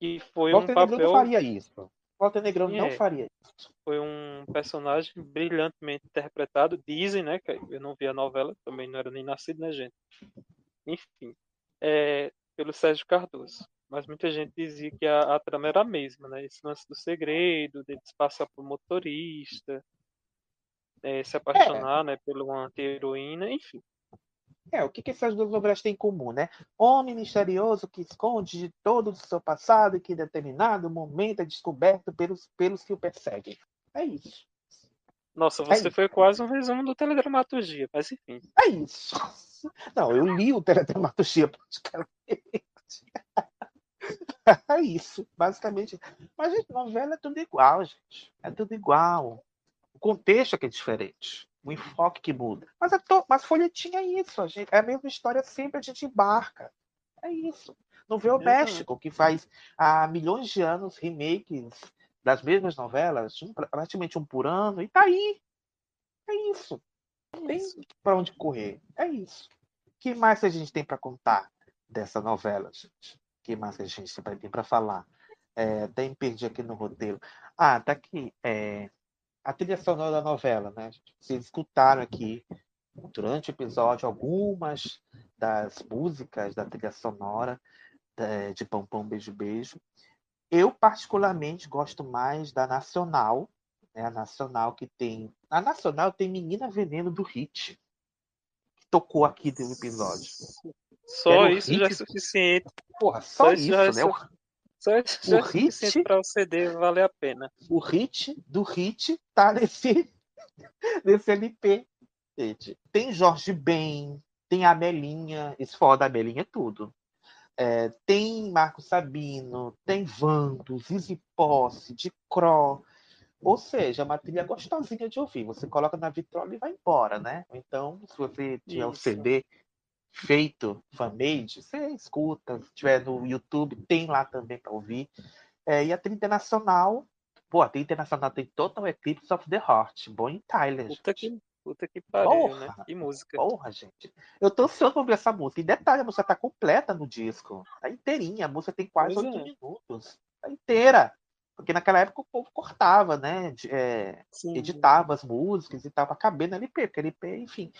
[SPEAKER 4] E foi
[SPEAKER 3] Walter
[SPEAKER 4] um
[SPEAKER 3] Negrão
[SPEAKER 4] papel.
[SPEAKER 3] não faria isso. Walter Negrão não
[SPEAKER 4] É.
[SPEAKER 3] faria isso.
[SPEAKER 4] Foi um personagem brilhantemente interpretado. Dizem, né? Que eu não vi a novela, também não era nem nascido, né, gente? Enfim. É, pelo Sérgio Cardoso. Mas muita gente dizia que a, a trama era a mesma, né? Esse lance do segredo, dele se passar por motorista, é, se apaixonar, né, por uma anti-heroína, enfim.
[SPEAKER 3] É, o que, que essas duas novelas têm em comum, né? Homem misterioso que esconde de todo o seu passado e que em determinado momento é descoberto pelos, pelos que o perseguem. É isso.
[SPEAKER 4] Nossa,
[SPEAKER 3] É
[SPEAKER 4] você
[SPEAKER 3] isso.
[SPEAKER 4] foi quase um resumo do Teledramaturgia, mas enfim.
[SPEAKER 3] É isso. Não, eu li o Teledramaturgia praticamente. É isso, basicamente. Mas, gente, novela é tudo igual, gente. É tudo igual. O contexto é que é diferente. O enfoque que muda. Mas, é to... Mas folhetim é isso. A gente... É a mesma história sempre, a gente embarca. É isso. Não vê o. México, que faz há milhões de anos remakes das mesmas novelas, um, praticamente um por ano, e tá aí. É isso. Não tem para onde correr. É isso. O que mais a gente tem para contar dessa novela, gente? Que mais que a gente tem para falar? É, até me perdi aqui no roteiro. Ah, tá aqui. É, a trilha sonora da novela, né? Vocês escutaram aqui durante o episódio algumas das músicas da trilha sonora é, de Pão Pão Beijo Beijo. Eu, particularmente, gosto mais da Nacional, né? A Nacional que tem. A Nacional tem Menina Veneno do Hit, que tocou aqui no episódio.
[SPEAKER 4] Só
[SPEAKER 3] Era o
[SPEAKER 4] isso já é
[SPEAKER 3] hit-
[SPEAKER 4] suficiente.
[SPEAKER 3] Porra, só isso,
[SPEAKER 4] já é
[SPEAKER 3] né?
[SPEAKER 4] su-
[SPEAKER 3] O-
[SPEAKER 4] Só isso já é
[SPEAKER 3] o
[SPEAKER 4] suficiente
[SPEAKER 3] hit-
[SPEAKER 4] para o CD valer a pena.
[SPEAKER 3] O hit do hit tá nesse, nesse LP. Gente. Tem Jorge Ben, tem a Amelinha, esse fora da Amelinha é tudo. É, tem Marco Sabino, tem Vando, Zizi Posse, de Cro. Ou seja, é uma trilha gostosinha de ouvir. Você coloca na vitrola e vai embora, né? Então, se você tiver o
[SPEAKER 4] Isso.
[SPEAKER 3] CD feito, fan-made, você escuta. Se tiver no YouTube, tem lá também para ouvir. É, e a trilha internacional, pô, a trilha internacional tem Total Eclipse of the Heart, Bonnie Tyler.
[SPEAKER 4] Puta que, puta que pariu,
[SPEAKER 3] Porra!
[SPEAKER 4] né? Que música.
[SPEAKER 3] Porra, gente. Eu tô ansioso pra ouvir essa música. E detalhe, a música tá completa no disco. Tá inteirinha. A música tem quase oito
[SPEAKER 4] é.
[SPEAKER 3] minutos. Tá inteira. Porque naquela época o povo cortava, né? é, editava as músicas e tava cabendo LP, porque LP, enfim.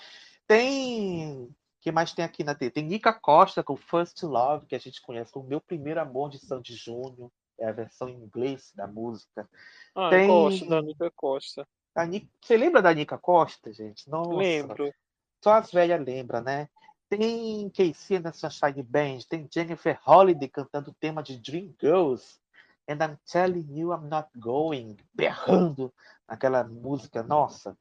[SPEAKER 3] Tem. O que mais tem aqui na TV? Tem Nica Costa com First Love, que a gente conhece como Meu Primeiro Amor de Sandy Júnior. É a versão em inglês da música.
[SPEAKER 4] Ah,
[SPEAKER 3] tem-
[SPEAKER 4] eu gosto da Nica Costa.
[SPEAKER 3] A Ni- Você lembra da Nica Costa, gente? Nossa.
[SPEAKER 4] Lembro.
[SPEAKER 3] Só as velhas lembram, né? Tem Casey na Sunshine Band, tem Jennifer Holiday cantando o tema de Dream Girls. And I'm telling you I'm not going, berrando aquela música, nossa.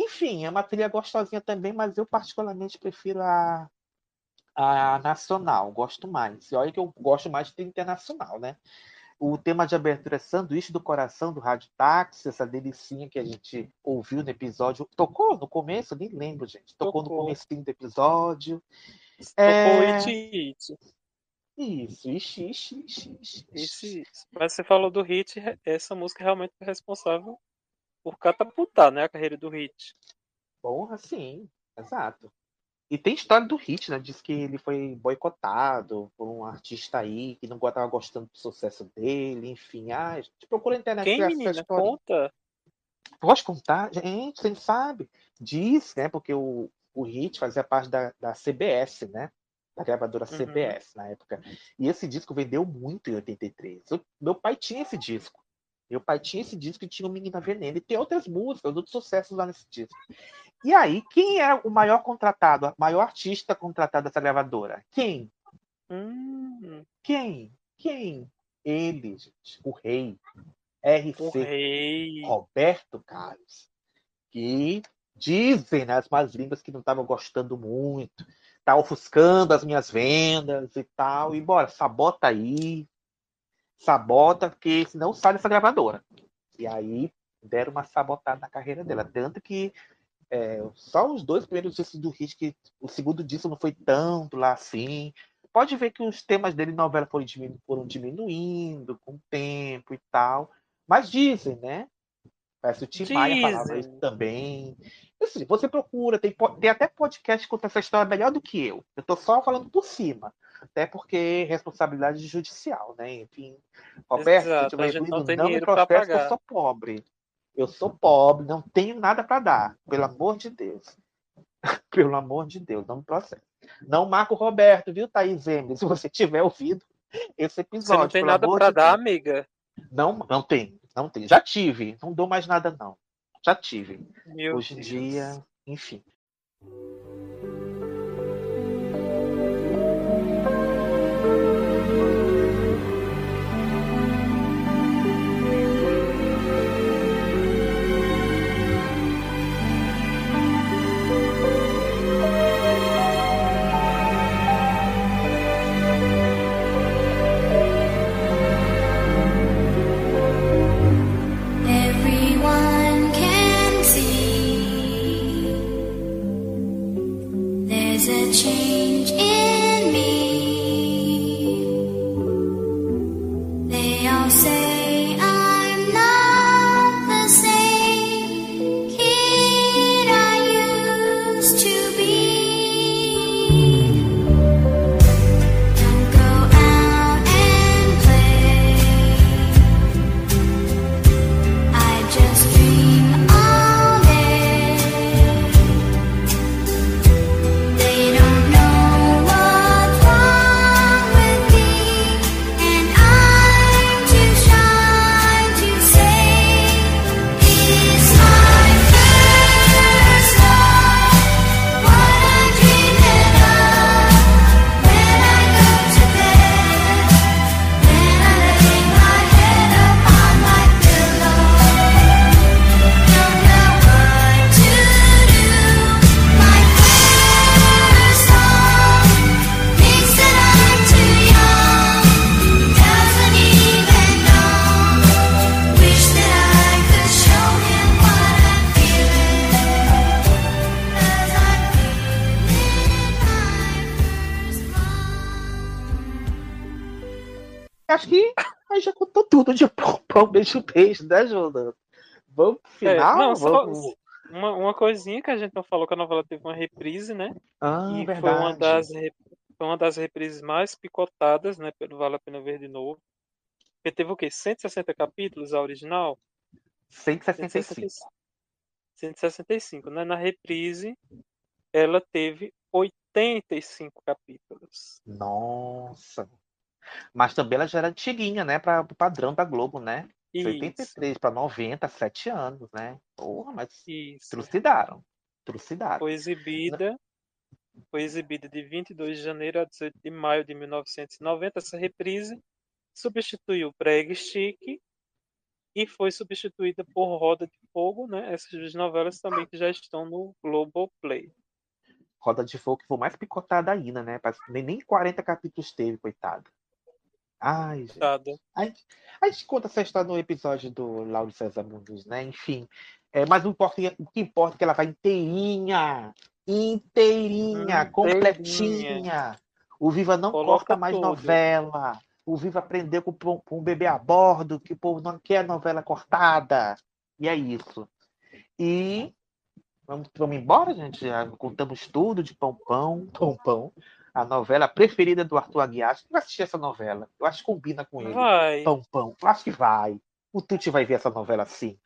[SPEAKER 3] Enfim, é uma trilha gostosinha também, mas eu particularmente prefiro a, a nacional, gosto mais. E olha que eu gosto mais de trilha internacional, né? O tema de abertura é Sanduíche do Coração, do Rádio Táxi, essa delicinha que a gente ouviu no episódio. Tocou no começo? Nem lembro, gente. Tocou, no
[SPEAKER 4] Tocou.
[SPEAKER 3] comecinho do episódio.
[SPEAKER 4] Tocou
[SPEAKER 3] É,
[SPEAKER 4] It It.
[SPEAKER 3] Isso, ixi, ixi, ixi, ixi.
[SPEAKER 4] Mas você falou do Hit, essa música realmente foi responsável por catapultar, né, a carreira do Hit.
[SPEAKER 3] Porra, sim, exato. E tem história do Hit, né? Diz que ele foi boicotado por um artista aí que não estava gostando do sucesso dele, enfim. Ah, a gente procura na internet
[SPEAKER 4] Quem, menina?
[SPEAKER 3] história.
[SPEAKER 4] Conta.
[SPEAKER 3] Posso contar? Gente, você não sabe. Diz, né? Porque o, o Hit fazia parte da, da CBS, né? Da gravadora
[SPEAKER 4] Uhum.
[SPEAKER 3] CBS na época. E esse disco vendeu muito em 83. Eu- meu pai tinha esse disco. Meu pai tinha esse disco e tinha o Menina Veneno. E tem outras músicas, outros sucessos lá nesse disco. E aí, quem era o maior contratado, o maior artista contratado dessa gravadora? Quem?
[SPEAKER 4] Hum,
[SPEAKER 3] Quem? Quem? Ele, gente. O rei. RC.
[SPEAKER 4] o rei.
[SPEAKER 3] Roberto Carlos. Que dizem né, as más línguas que não estavam gostando muito. Tá ofuscando as minhas vendas e tal. E bora, sabota aí. Sabota, porque senão sai dessa gravadora. E aí deram uma sabotada na carreira dela. Tanto que é, só os dois primeiros discos do Hit, que o segundo disco não foi tanto lá assim. Pode ver que os temas dele novela foram, diminu- foram diminuindo com o tempo e tal. Mas dizem, né? Parece o Tim Maia falava isso também. Assim, você procura, tem, tem até podcast que conta essa história melhor do que eu. Eu tô só falando por cima. Até porque responsabilidade judicial, né? Enfim. Roberto, se
[SPEAKER 4] Exato,
[SPEAKER 3] eu tiver
[SPEAKER 4] não
[SPEAKER 3] não me que eu sou pobre. Eu sou pobre, não tenho nada para dar. Pelo amor de Deus. Pelo amor de Deus, não me processe. Não marca o Roberto, viu, Thaís Emily? Se você tiver ouvido esse episódio.
[SPEAKER 4] Você não tem nada pra
[SPEAKER 3] de
[SPEAKER 4] dar,
[SPEAKER 3] Deus.
[SPEAKER 4] amiga?
[SPEAKER 3] Não, não tem, não tem. Já tive, não dou mais nada, não. Já tive.
[SPEAKER 4] Meu
[SPEAKER 3] Hoje em dia, enfim. Pão, pão, beijo, beijo, né, Jona? Vamos pro
[SPEAKER 4] É,
[SPEAKER 3] final?
[SPEAKER 4] não, só
[SPEAKER 3] Vamos.
[SPEAKER 4] uma, uma coisinha que a gente não falou que a novela teve uma reprise, né?
[SPEAKER 3] Ah,
[SPEAKER 4] e
[SPEAKER 3] verdade.
[SPEAKER 4] foi uma das foi uma das reprises mais picotadas, né? Pelo Vale a Pena Ver de novo. Porque teve o quê? 160 capítulos a original?
[SPEAKER 3] 165.
[SPEAKER 4] 165, né? Na reprise, ela teve 85 capítulos.
[SPEAKER 3] Nossa. Mas também ela já era antiguinha, né? Para o padrão da Globo, né? De
[SPEAKER 4] Isso.
[SPEAKER 3] 83 para 90, 7 anos, né? Porra, mas
[SPEAKER 4] Isso.
[SPEAKER 3] trucidaram. Trucidaram.
[SPEAKER 4] Foi exibida, foi exibida de 22 de janeiro a 18 de maio de 1990. Essa reprise substituiu Preg Stick e foi substituída por Roda de Fogo, né? Essas duas novelas também que já estão no Globoplay.
[SPEAKER 3] Roda de Fogo que foi mais picotada ainda, né? Nem, nem 40 capítulos teve, coitado. Ai, gente. A gente, a gente conta essa história no episódio do Lauro César Muniz, né? Enfim. É, mas o, importa, o que importa é que ela vai inteirinha. Inteirinha,
[SPEAKER 4] Inteirinha.
[SPEAKER 3] completinha. O Viva não
[SPEAKER 4] Coloca
[SPEAKER 3] corta mais
[SPEAKER 4] tudo.
[SPEAKER 3] novela. O Viva aprendeu com, com um bebê a bordo que o povo não quer novela cortada. E é isso. E vamos, vamos embora, gente. Já contamos tudo de Pão Pão, Pão Pão. A novela preferida do Arthur Aguiar. Acho que vai assistir essa novela. Eu acho que combina com ele.
[SPEAKER 4] Vai.
[SPEAKER 3] Pão Pão. Eu acho que vai. O Tuti vai ver essa novela sim.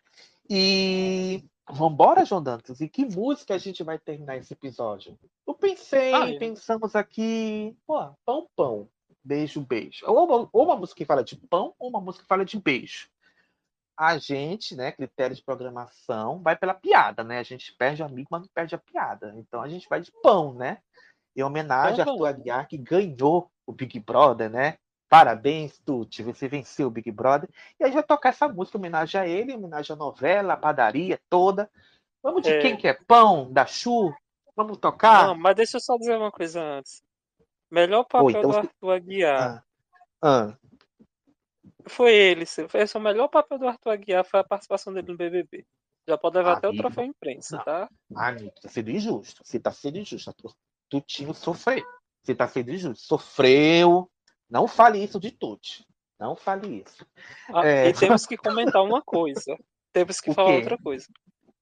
[SPEAKER 3] E Vambora, João Dantas. E que música a gente vai terminar esse episódio? Eu pensei,
[SPEAKER 4] Ah,
[SPEAKER 3] pensamos aqui. Pô, pão, pão. Beijo, beijo. Ou uma, ou uma música que fala de pão, ou uma música que fala de beijo. A gente, né, critério de programação, vai pela piada, né? A gente perde o amigo, mas não perde a piada. Então a gente vai de pão, né? Em homenagem a Arthur Aguiar, que ganhou o Big Brother, né? Parabéns, Tuti, você venceu o Big Brother. E a gente vai tocar essa música em homenagem a ele, em homenagem à novela, à padaria toda. Vamos de
[SPEAKER 4] É.
[SPEAKER 3] quem que é pão, da Chu? Vamos tocar?
[SPEAKER 4] Não, mas deixa eu só dizer uma coisa antes. Melhor papel
[SPEAKER 3] Oi, então
[SPEAKER 4] do Arthur Aguiar
[SPEAKER 3] Ah,
[SPEAKER 4] foi ele. se- Esse é o melhor papel do Arthur Aguiar foi a participação dele no BBB. Já pode levar até o troféu imprensa, tá?
[SPEAKER 3] amigo, tá sendo injusto. Você tá sendo injusto. Arthur. Tutinho sofreu. Você tá sendo injusto. Sofreu. Não fale isso de Tuti. Não fale isso.
[SPEAKER 4] Ah,
[SPEAKER 3] É.
[SPEAKER 4] E temos que comentar uma coisa. Temos que
[SPEAKER 3] O
[SPEAKER 4] falar
[SPEAKER 3] quê?
[SPEAKER 4] outra coisa.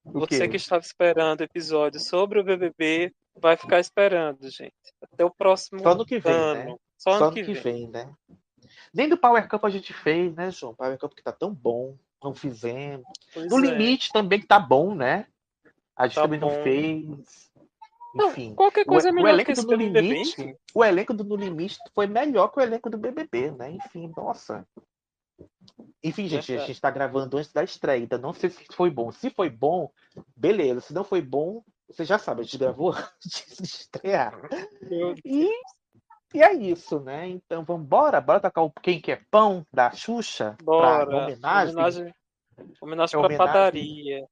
[SPEAKER 3] O
[SPEAKER 4] Você
[SPEAKER 3] quê?
[SPEAKER 4] que estava esperando episódio sobre o BBB, vai ficar esperando, gente. Até o próximo
[SPEAKER 3] Só ano que vem,
[SPEAKER 4] ano.
[SPEAKER 3] né?
[SPEAKER 4] Só ano que, vem.
[SPEAKER 3] né? Nem do Power Cup a gente fez, né, João? Power Cup que tá tão bom. Não fizemos.
[SPEAKER 4] Pois
[SPEAKER 3] no
[SPEAKER 4] é.
[SPEAKER 3] limite também que tá bom, né? A gente
[SPEAKER 4] Tá
[SPEAKER 3] também
[SPEAKER 4] bom.
[SPEAKER 3] não fez. Enfim.
[SPEAKER 4] qualquer coisa é
[SPEAKER 3] o,
[SPEAKER 4] melhor
[SPEAKER 3] o elenco
[SPEAKER 4] que
[SPEAKER 3] do No Limite, o elenco do No Limite foi melhor que o elenco do BBB, né? Enfim, nossa. Enfim, gente, a gente tá gravando antes da estreia, então não sei se foi bom. Se foi bom, beleza. Se não foi bom, você já sabe, a gente gravou antes de estrear.
[SPEAKER 4] Meu
[SPEAKER 3] E, e é isso, né? Então vamos embora, bora tocar o Quem Quer Pão da Xuxa
[SPEAKER 4] Bora.
[SPEAKER 3] pra homenagem,
[SPEAKER 4] Homenagem, homenagem
[SPEAKER 3] É
[SPEAKER 4] pra
[SPEAKER 3] homenagem.
[SPEAKER 4] padaria.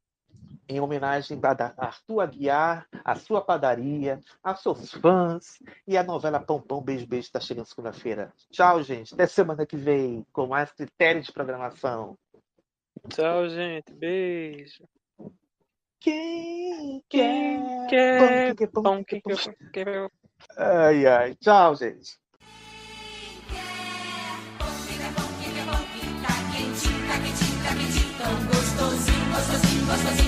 [SPEAKER 3] Em homenagem a Arthur Aguiar, a sua padaria, a seus fãs e a novela Pão Pão Beijo Beijo está chegando segunda-feira. Tchau, gente. Até semana que vem com mais critérios de programação.
[SPEAKER 4] Tchau, gente. Beijo.
[SPEAKER 3] Quem
[SPEAKER 4] Quem
[SPEAKER 3] quer
[SPEAKER 4] quer
[SPEAKER 3] pão,
[SPEAKER 4] pão, quem quer quer-
[SPEAKER 3] Ai, ai. Tchau, gente.
[SPEAKER 8] Tão gostosinho, gostosinho, gostosinho,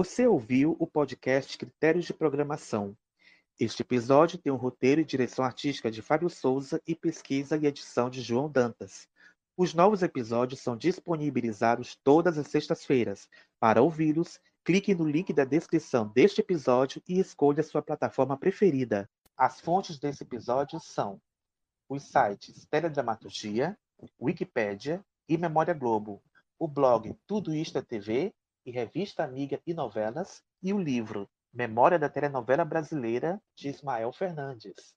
[SPEAKER 3] Você ouviu o podcast Critérios de Programação. Este episódio tem um roteiro e direção artística de Fábio Souza e pesquisa e edição de João Dantas. Os novos episódios são disponibilizados todas as sextas-feiras. Para ouvi-los, clique no link da descrição deste episódio e escolha sua plataforma preferida. As fontes desse episódio são os sites Teledramaturgia, Wikipédia e Memória Globo, o blog Tudo Isto é TV e Revista Amiga e Novelas, e o livro Memória da Telenovela Brasileira, de Ismael Fernandes.